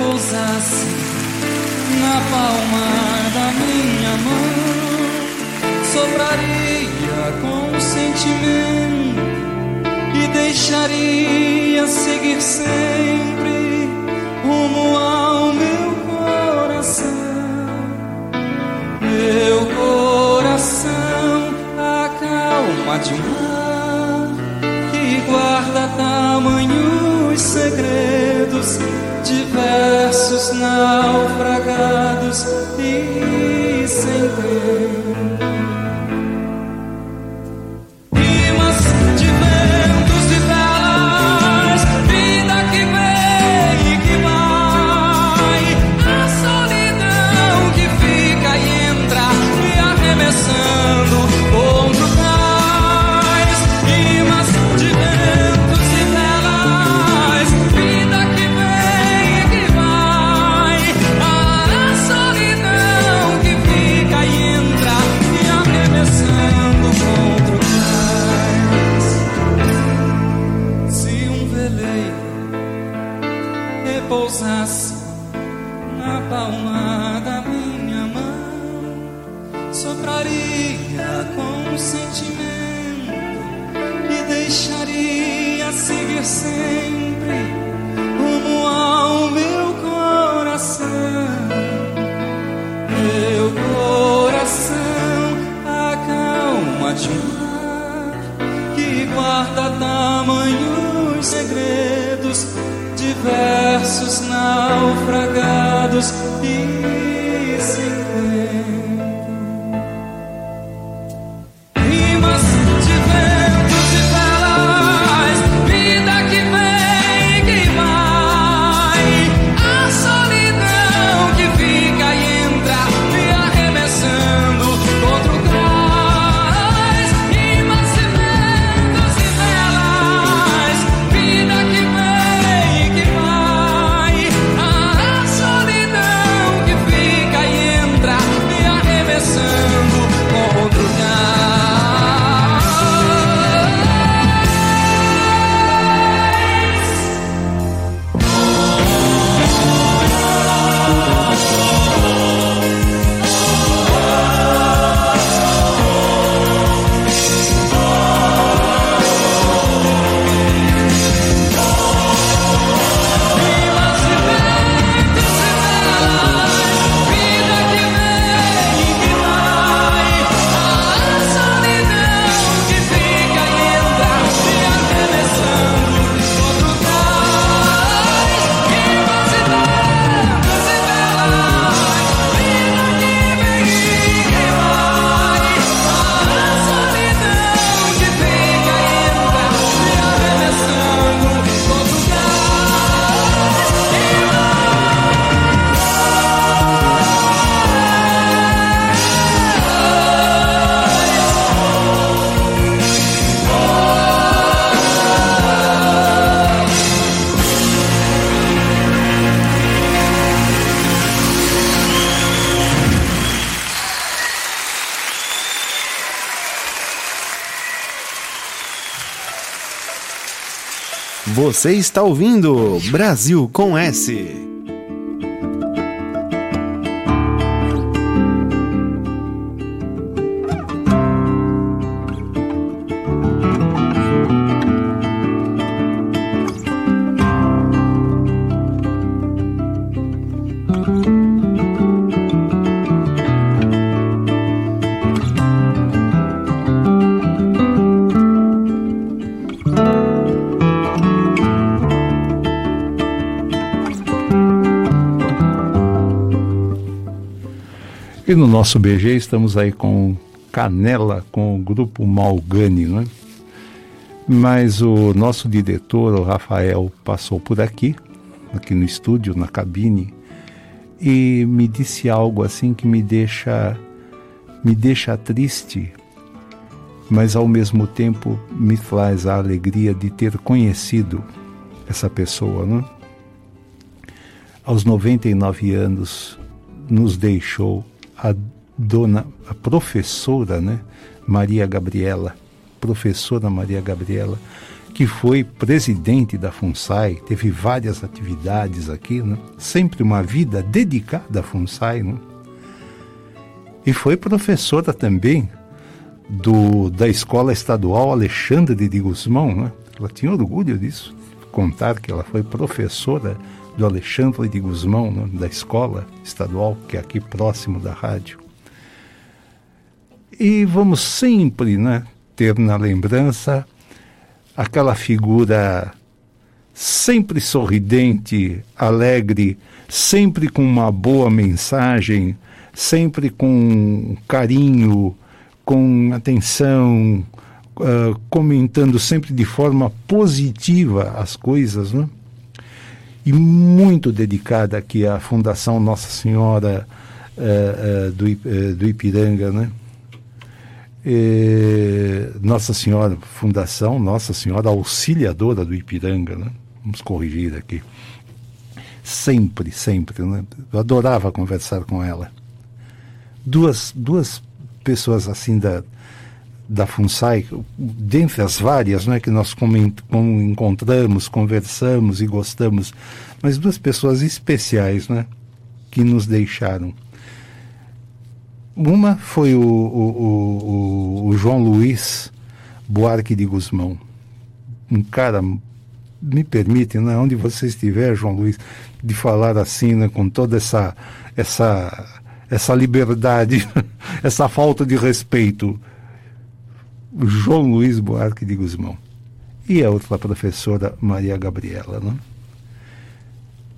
Repousasse na palma da minha mão, sopraria com sentimento e deixaria seguir sempre Você está ouvindo Brasil com S. no nosso BG estamos aí com Canela, com o grupo Malgani, né? Mas o nosso diretor, o Rafael, passou por aqui, aqui no estúdio, na cabine, e me disse algo assim que me deixa me deixa triste, mas ao mesmo tempo me traz a alegria de ter conhecido essa pessoa, né? Aos 99 anos nos deixou a dona, a professora, né, Maria Gabriela, professora Maria Gabriela, que foi presidente da FUNSAI, teve várias atividades aqui, né? sempre uma vida dedicada à FUNSAI, né? e foi professora também do, da Escola Estadual Alexandre de Guzmão, né? ela tinha orgulho disso, contar que ela foi professora do Alexandre de Guzmão, né, da escola estadual, que é aqui próximo da rádio. E vamos sempre né, ter na lembrança aquela figura sempre sorridente, alegre, sempre com uma boa mensagem, sempre com carinho, com atenção, uh, comentando sempre de forma positiva as coisas, né? E muito dedicada aqui à Fundação Nossa Senhora uh, uh, do, uh, do Ipiranga, né? E Nossa Senhora Fundação, Nossa Senhora Auxiliadora do Ipiranga, né? Vamos corrigir aqui. Sempre, sempre, né? Eu adorava conversar com ela. Duas, duas pessoas assim da, da FUNSAI, dentre as várias né, que nós coment, com, encontramos, conversamos e gostamos, mas duas pessoas especiais né, que nos deixaram. Uma foi o, o, o, o João Luiz Buarque de Guzmão, um cara, me permite, né, onde você estiver, João Luiz, de falar assim, né, com toda essa, essa, essa liberdade, *laughs* essa falta de respeito João Luiz Buarque de Guzmão. E a outra professora, Maria Gabriela. Né?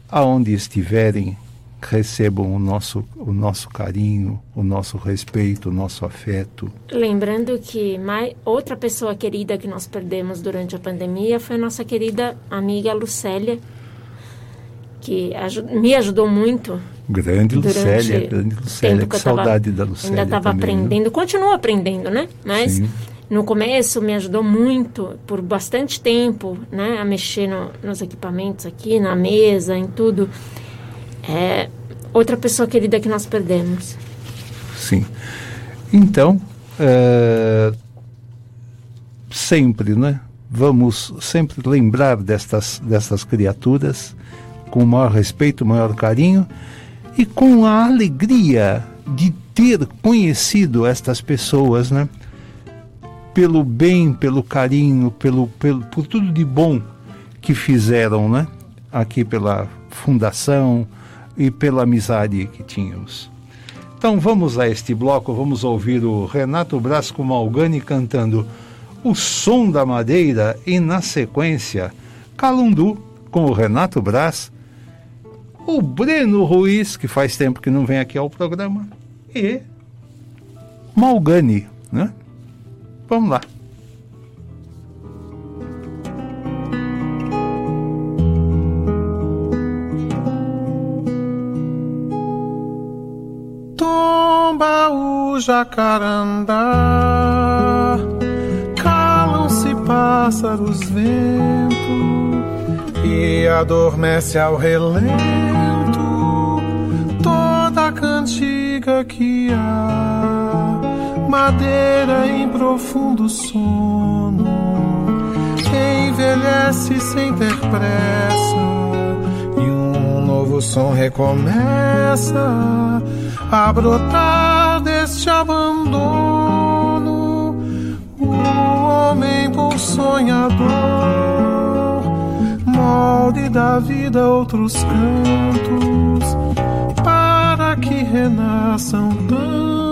Aonde estiverem, recebam o nosso, o nosso carinho, o nosso respeito, o nosso afeto. Lembrando que mais, outra pessoa querida que nós perdemos durante a pandemia foi a nossa querida amiga Lucélia, que me ajudou muito. Grande Lucélia, grande Lucélia, que, que saudade da Lucélia. Ainda estava né? aprendendo, continuo aprendendo, né? Mas Sim no começo me ajudou muito por bastante tempo, né, a mexer no, nos equipamentos aqui, na mesa, em tudo. É outra pessoa querida que nós perdemos. Sim. Então, é, sempre, né? Vamos sempre lembrar destas, destas criaturas com o maior respeito, o maior carinho e com a alegria de ter conhecido estas pessoas, né? Pelo bem, pelo carinho, pelo, pelo, por tudo de bom que fizeram, né? Aqui pela fundação e pela amizade que tínhamos. Então vamos a este bloco, vamos ouvir o Renato Brasco Malgani cantando O Som da Madeira e na sequência Calundu com o Renato Brás, o Breno Ruiz, que faz tempo que não vem aqui ao programa, e Malgani, né? Vamos lá. Tomba o jacarandá, calam-se pássaros vento e adormece ao relento toda a cantiga que há madeira em profundo sono, envelhece sem ter pressa e um novo som recomeça a brotar deste abandono. O homem por sonhador, molde da vida outros cantos, para que renasçam tantos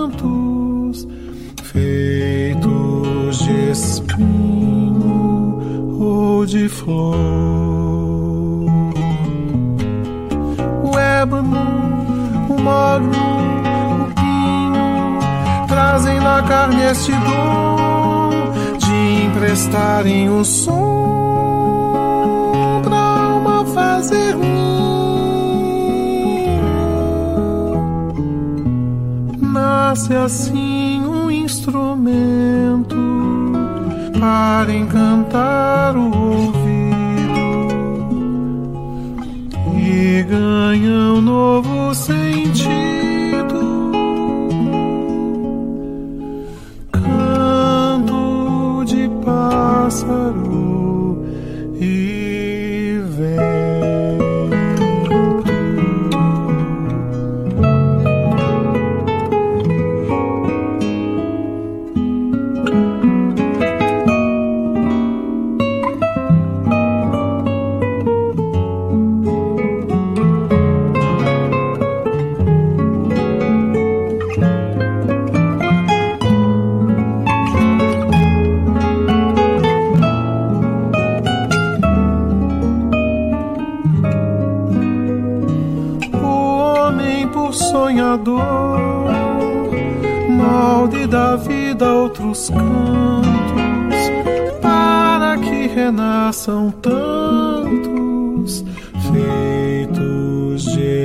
feitos de espinho ou de flor. O ébano, o mogno, o pinho trazem na carne este dom de emprestarem o som pra alma fazer ninho. Nasce assim um instrumento para encantar o ouvido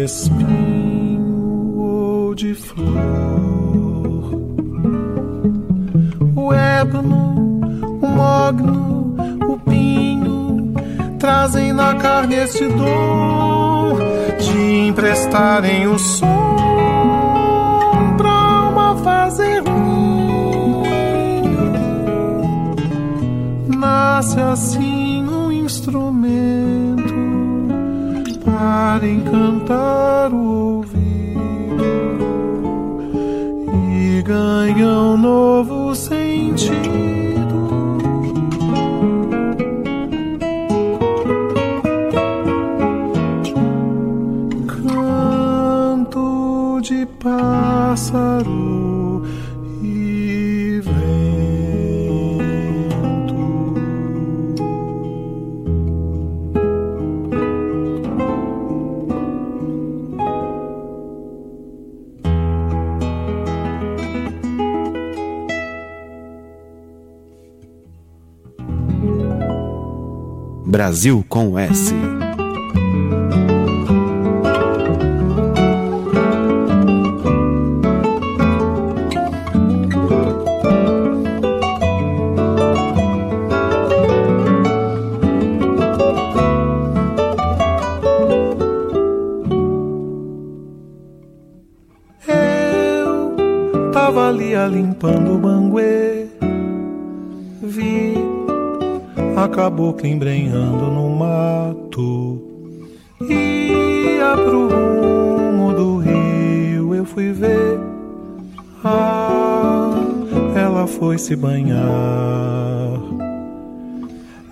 espinho ou de flor. O ébano, o mogno, o pinho, trazem na carne este dom de emprestarem o som pra alma fazer. Nasce assim para encantar o ouvido e ganha um novo sentido. Brasil com S. que embrenhando no mato. Ia pro rumo do rio, eu fui ver. Ah, ela foi se banhar.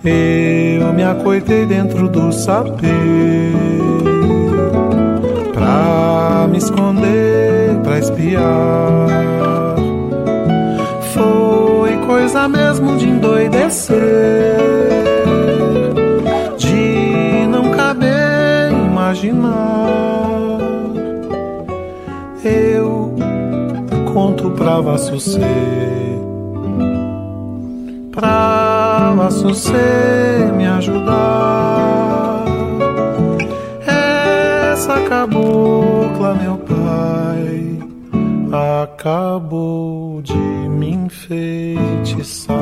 Eu me acoitei dentro do sapê pra me esconder, pra espiar. Foi coisa mesmo de endoidecer, imaginar. Eu conto pra Vassucê, pra Vassucê me ajudar. Essa cabocla, meu pai, acabou de me enfeitiçar.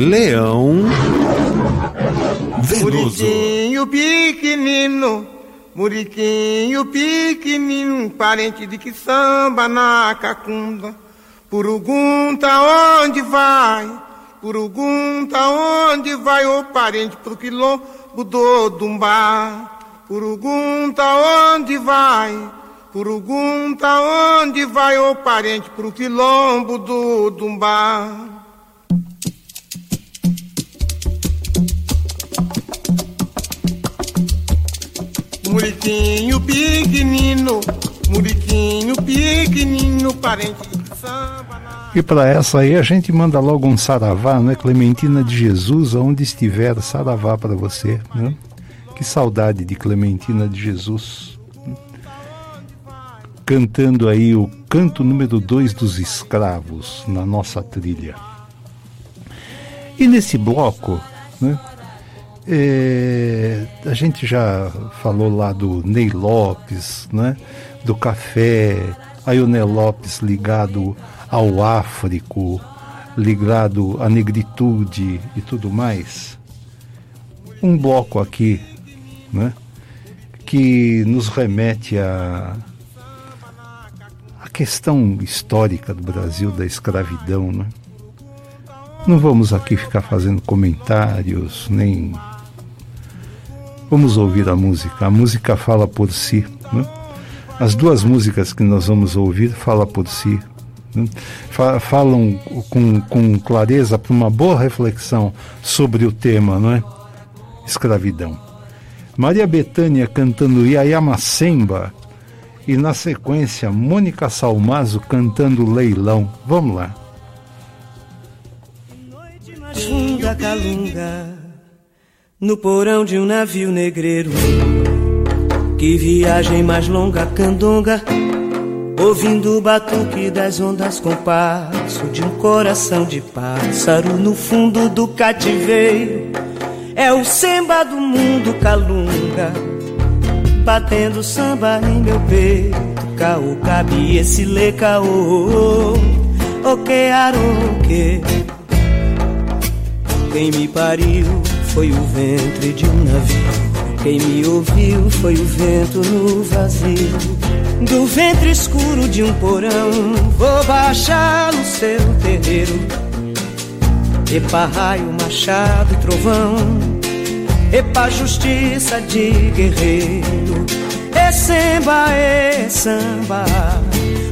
Leão Veloso. Muriquinho pequenino, Muriquinho pequenino, parente de que samba na cacunda. Purugunta onde vai? Purugunta onde vai, ô parente pro quilombo do Dumbá? Purugunta onde vai? Purugunta onde vai, ô parente pro quilombo do Dumbá? Muriquinho pequenino, Muriquinho pequenino, parente de samba. E para essa aí a gente manda logo um saravá, né? Clementina de Jesus, aonde estiver, saravá para você, né? Que saudade de Clementina de Jesus. Cantando aí o canto número 2 dos escravos na nossa trilha. E nesse bloco, né? É, a gente já falou lá do Ney Lopes, né? do café, aí o Ney Lopes ligado ao Áfrico, ligado à negritude e tudo mais. Um bloco aqui, né? que nos remete a a questão histórica do Brasil da escravidão, né? Não vamos aqui ficar fazendo comentários, nem Vamos ouvir a música. A música fala por si. Né? As duas músicas que nós vamos ouvir falam por si. Né? Fa- Falam com, com clareza para uma boa reflexão sobre o tema, não é? Escravidão. Maria Bethânia cantando Iayamacemba e na sequência Mônica Salmazo cantando Leilão. Vamos lá. Funda calunga no porão de um navio negreiro. Que viagem mais longa, candonga, ouvindo o batuque das ondas com passo de um coração de pássaro no fundo do cativeiro. É o samba do mundo calunga, batendo samba em meu peito. Caô, cabe esse lê caô, o que aroque. Quem me pariu foi o ventre de um navio. Quem me ouviu foi o vento no vazio. Do ventre escuro de um porão, vou baixar no seu terreiro. Epa raio, machado, trovão Epa justiça de guerreiro É samba, é samba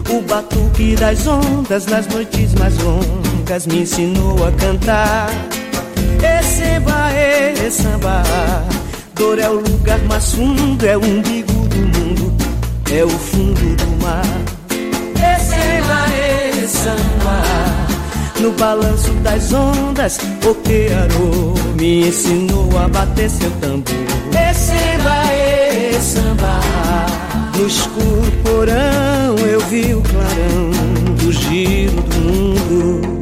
O batuque das ondas nas noites mais longas Me ensinou a cantar samba, é samba Dor é o lugar mais fundo É o umbigo do mundo É o fundo do mar É samba, é samba no balanço das ondas, o Quearo me ensinou a bater seu tambor. E samba, samba. No escuro porão eu vi o clarão do giro do mundo.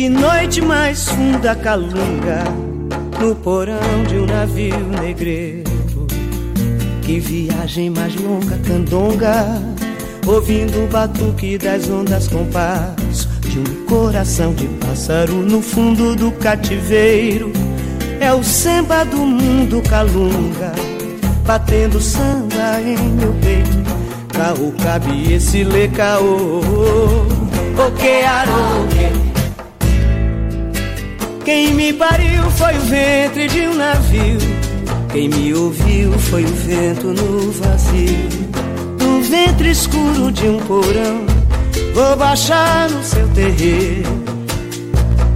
Que noite mais funda calunga no porão de um navio negreiro. Que viagem mais longa, candonga ouvindo o batuque das ondas com passo de um coração de pássaro no fundo do cativeiro. É o samba do mundo calunga, batendo samba em meu peito. Caô, cabe esse lê caô, o que aroque. Quem me pariu foi o ventre de um navio. Quem me ouviu foi o vento no vazio no ventre escuro de um porão. Vou baixar no seu terreiro.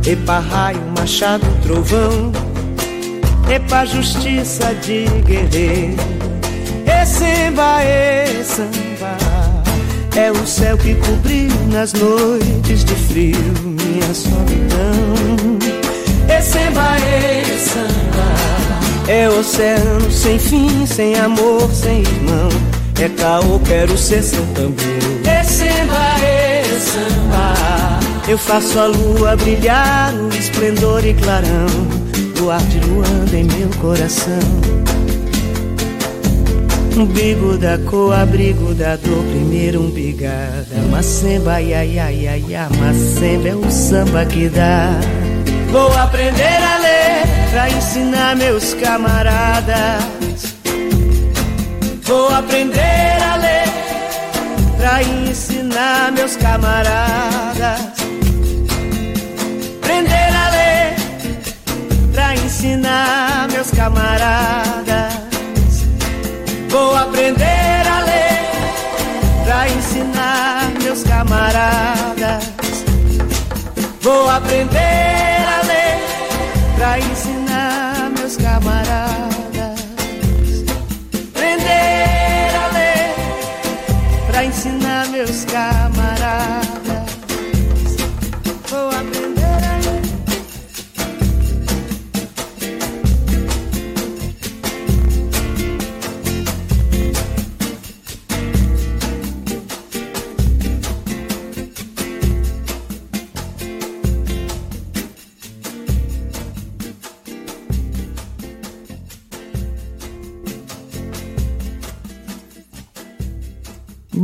Epa raio, machado, trovão. Epa justiça de guerreiro. E samba, e samba. É o céu que cobriu nas noites de frio minha solidão. Samba, e samba. É oceano sem fim, sem amor, sem irmão. É caô, quero ser seu tambor. É samba, é samba. Eu faço a lua brilhar, o esplendor e clarão. Luar de luanda em meu coração. Umbigo da cor, abrigo da dor, primeiro umbigada. Macemba, ia, ia, ia, ia, macemba é o samba que dá. Vou aprender a ler pra ensinar meus camaradas. Vou aprender a ler pra ensinar meus camaradas. Aprender a ler pra ensinar meus camaradas. Vou aprender a ler pra ensinar meus camaradas. Vou aprender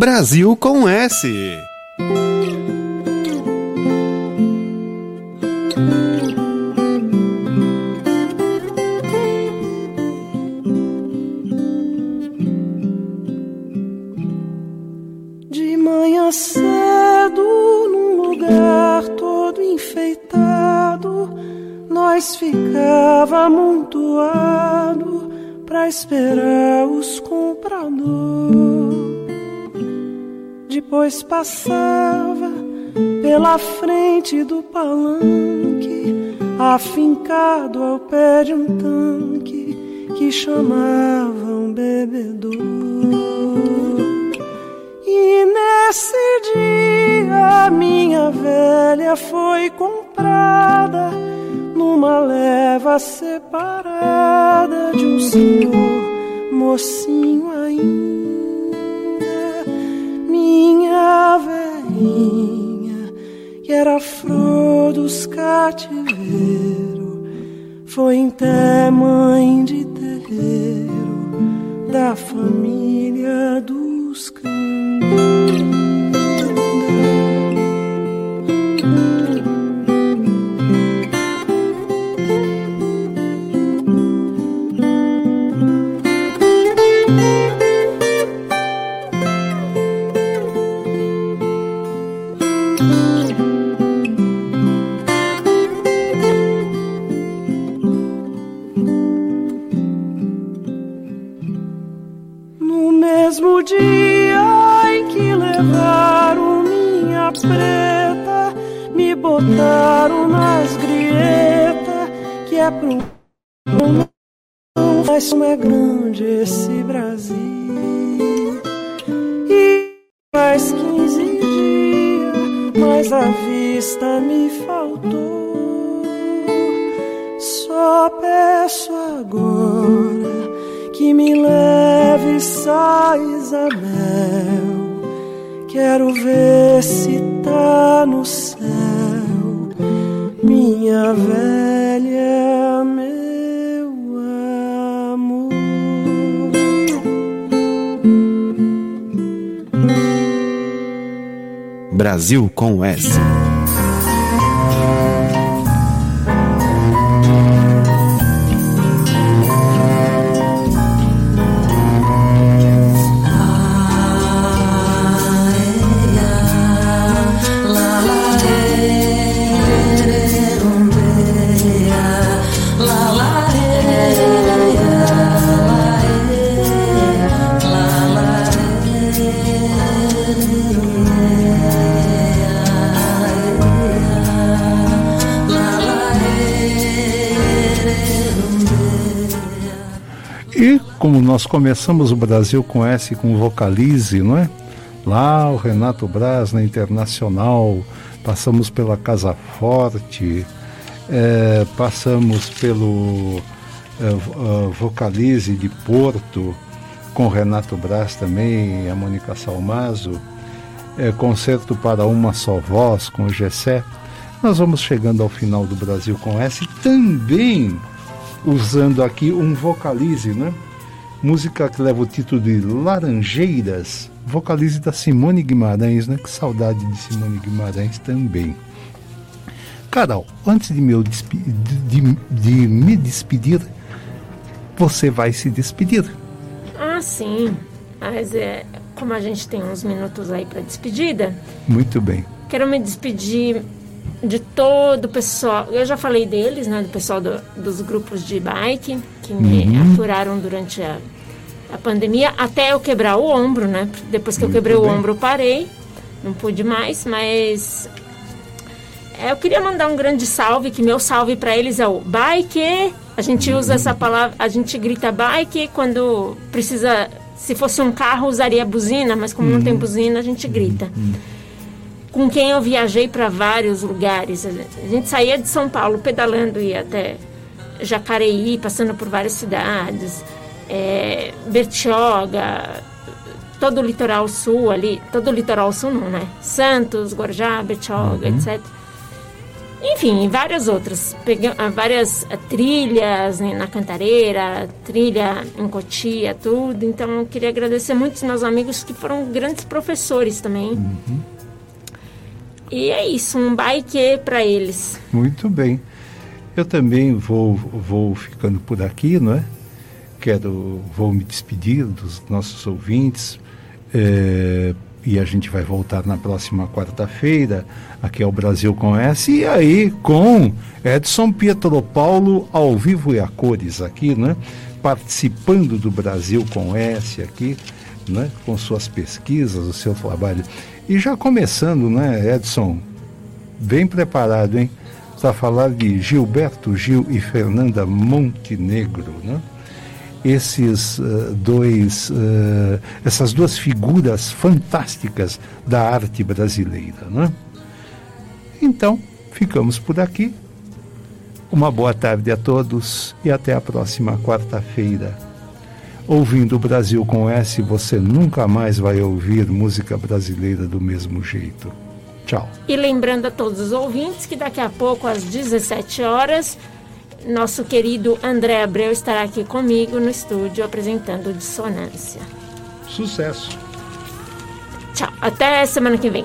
Brasil com S. De manhã cedo, num lugar todo enfeitado, nós ficava amontoado pra esperar os Depois passava pela frente do palanque, afincado ao pé de um tanque que chamavam bebedor. E nesse dia minha velha foi comprada numa leva separada de um senhor mocinho ainda. Minha velhinha, que era flor dos cativeiros, foi até mãe de terreiro da família dos botaram Brasil com S. começamos o Brasil com S, com Vocalize, não é? Lá o Renato Braz na Internacional, passamos pela Casa Forte, eh, passamos pelo vo- eh, Vocalize de Porto, com Renato Braz também, a Mônica Salmazo, eh, concerto para uma só voz com o Gessé. Nós vamos chegando ao final do Brasil com S, também usando aqui um vocalize, né? Música que leva o título de Laranjeiras, vocalize da Simone Guimarães, né? Que saudade de Simone Guimarães também. Carol, antes de, meu despe- de, de- me despedir, você vai se despedir. Ah, sim. Mas é, como a gente tem uns minutos aí para despedida, Muito bem. quero me despedir de todo o pessoal. Eu já falei deles, né? Do pessoal do- dos grupos de bike que me Uhum. aturaram durante a, a pandemia, até eu quebrar o ombro, né? Depois que eu Muito quebrei o bem. ombro, eu parei. Não pude mais, mas é, eu queria mandar um grande salve, que meu salve para eles é o bike. A gente usa essa palavra, a gente grita bike quando precisa, se fosse um carro usaria buzina, mas como não tem buzina, a gente grita. Com quem eu viajei para vários lugares. A gente saía de São Paulo pedalando e ia até Jacareí, passando por várias cidades, é, Bertioga, todo o litoral sul ali, todo o litoral sul não, né? Santos, Guarujá, Bertioga, etc. Enfim, várias outras. Pega, ah, várias ah, trilhas né, na Cantareira, trilha em Cotia, tudo. Então, eu queria agradecer muito os meus amigos que foram grandes professores também. E é isso, um bike para eles. Muito bem. Eu também vou, vou ficando por aqui, não é? Quero, vou me despedir dos nossos ouvintes eh, e a gente vai voltar na próxima quarta-feira aqui ao Brasil com S e aí com Edson Pietro Paulo ao vivo e a cores aqui, né? Participando do Brasil com S aqui, né? Com suas pesquisas, o seu trabalho. E já começando, né, Edson? Bem preparado, hein? Para falar de Gilberto Gil e Fernanda Montenegro, né? Esses eh, dois, eh, essas duas figuras fantásticas da arte brasileira, né? Então, ficamos por aqui. Uma boa tarde a todos e até a próxima quarta-feira. Ouvindo o Brasil com S, você nunca mais vai ouvir música brasileira do mesmo jeito. Tchau. E lembrando a todos os ouvintes que daqui a pouco, às 17 horas, nosso querido André Abreu estará aqui comigo no estúdio apresentando Dissonância. Sucesso. Tchau. Até semana que vem.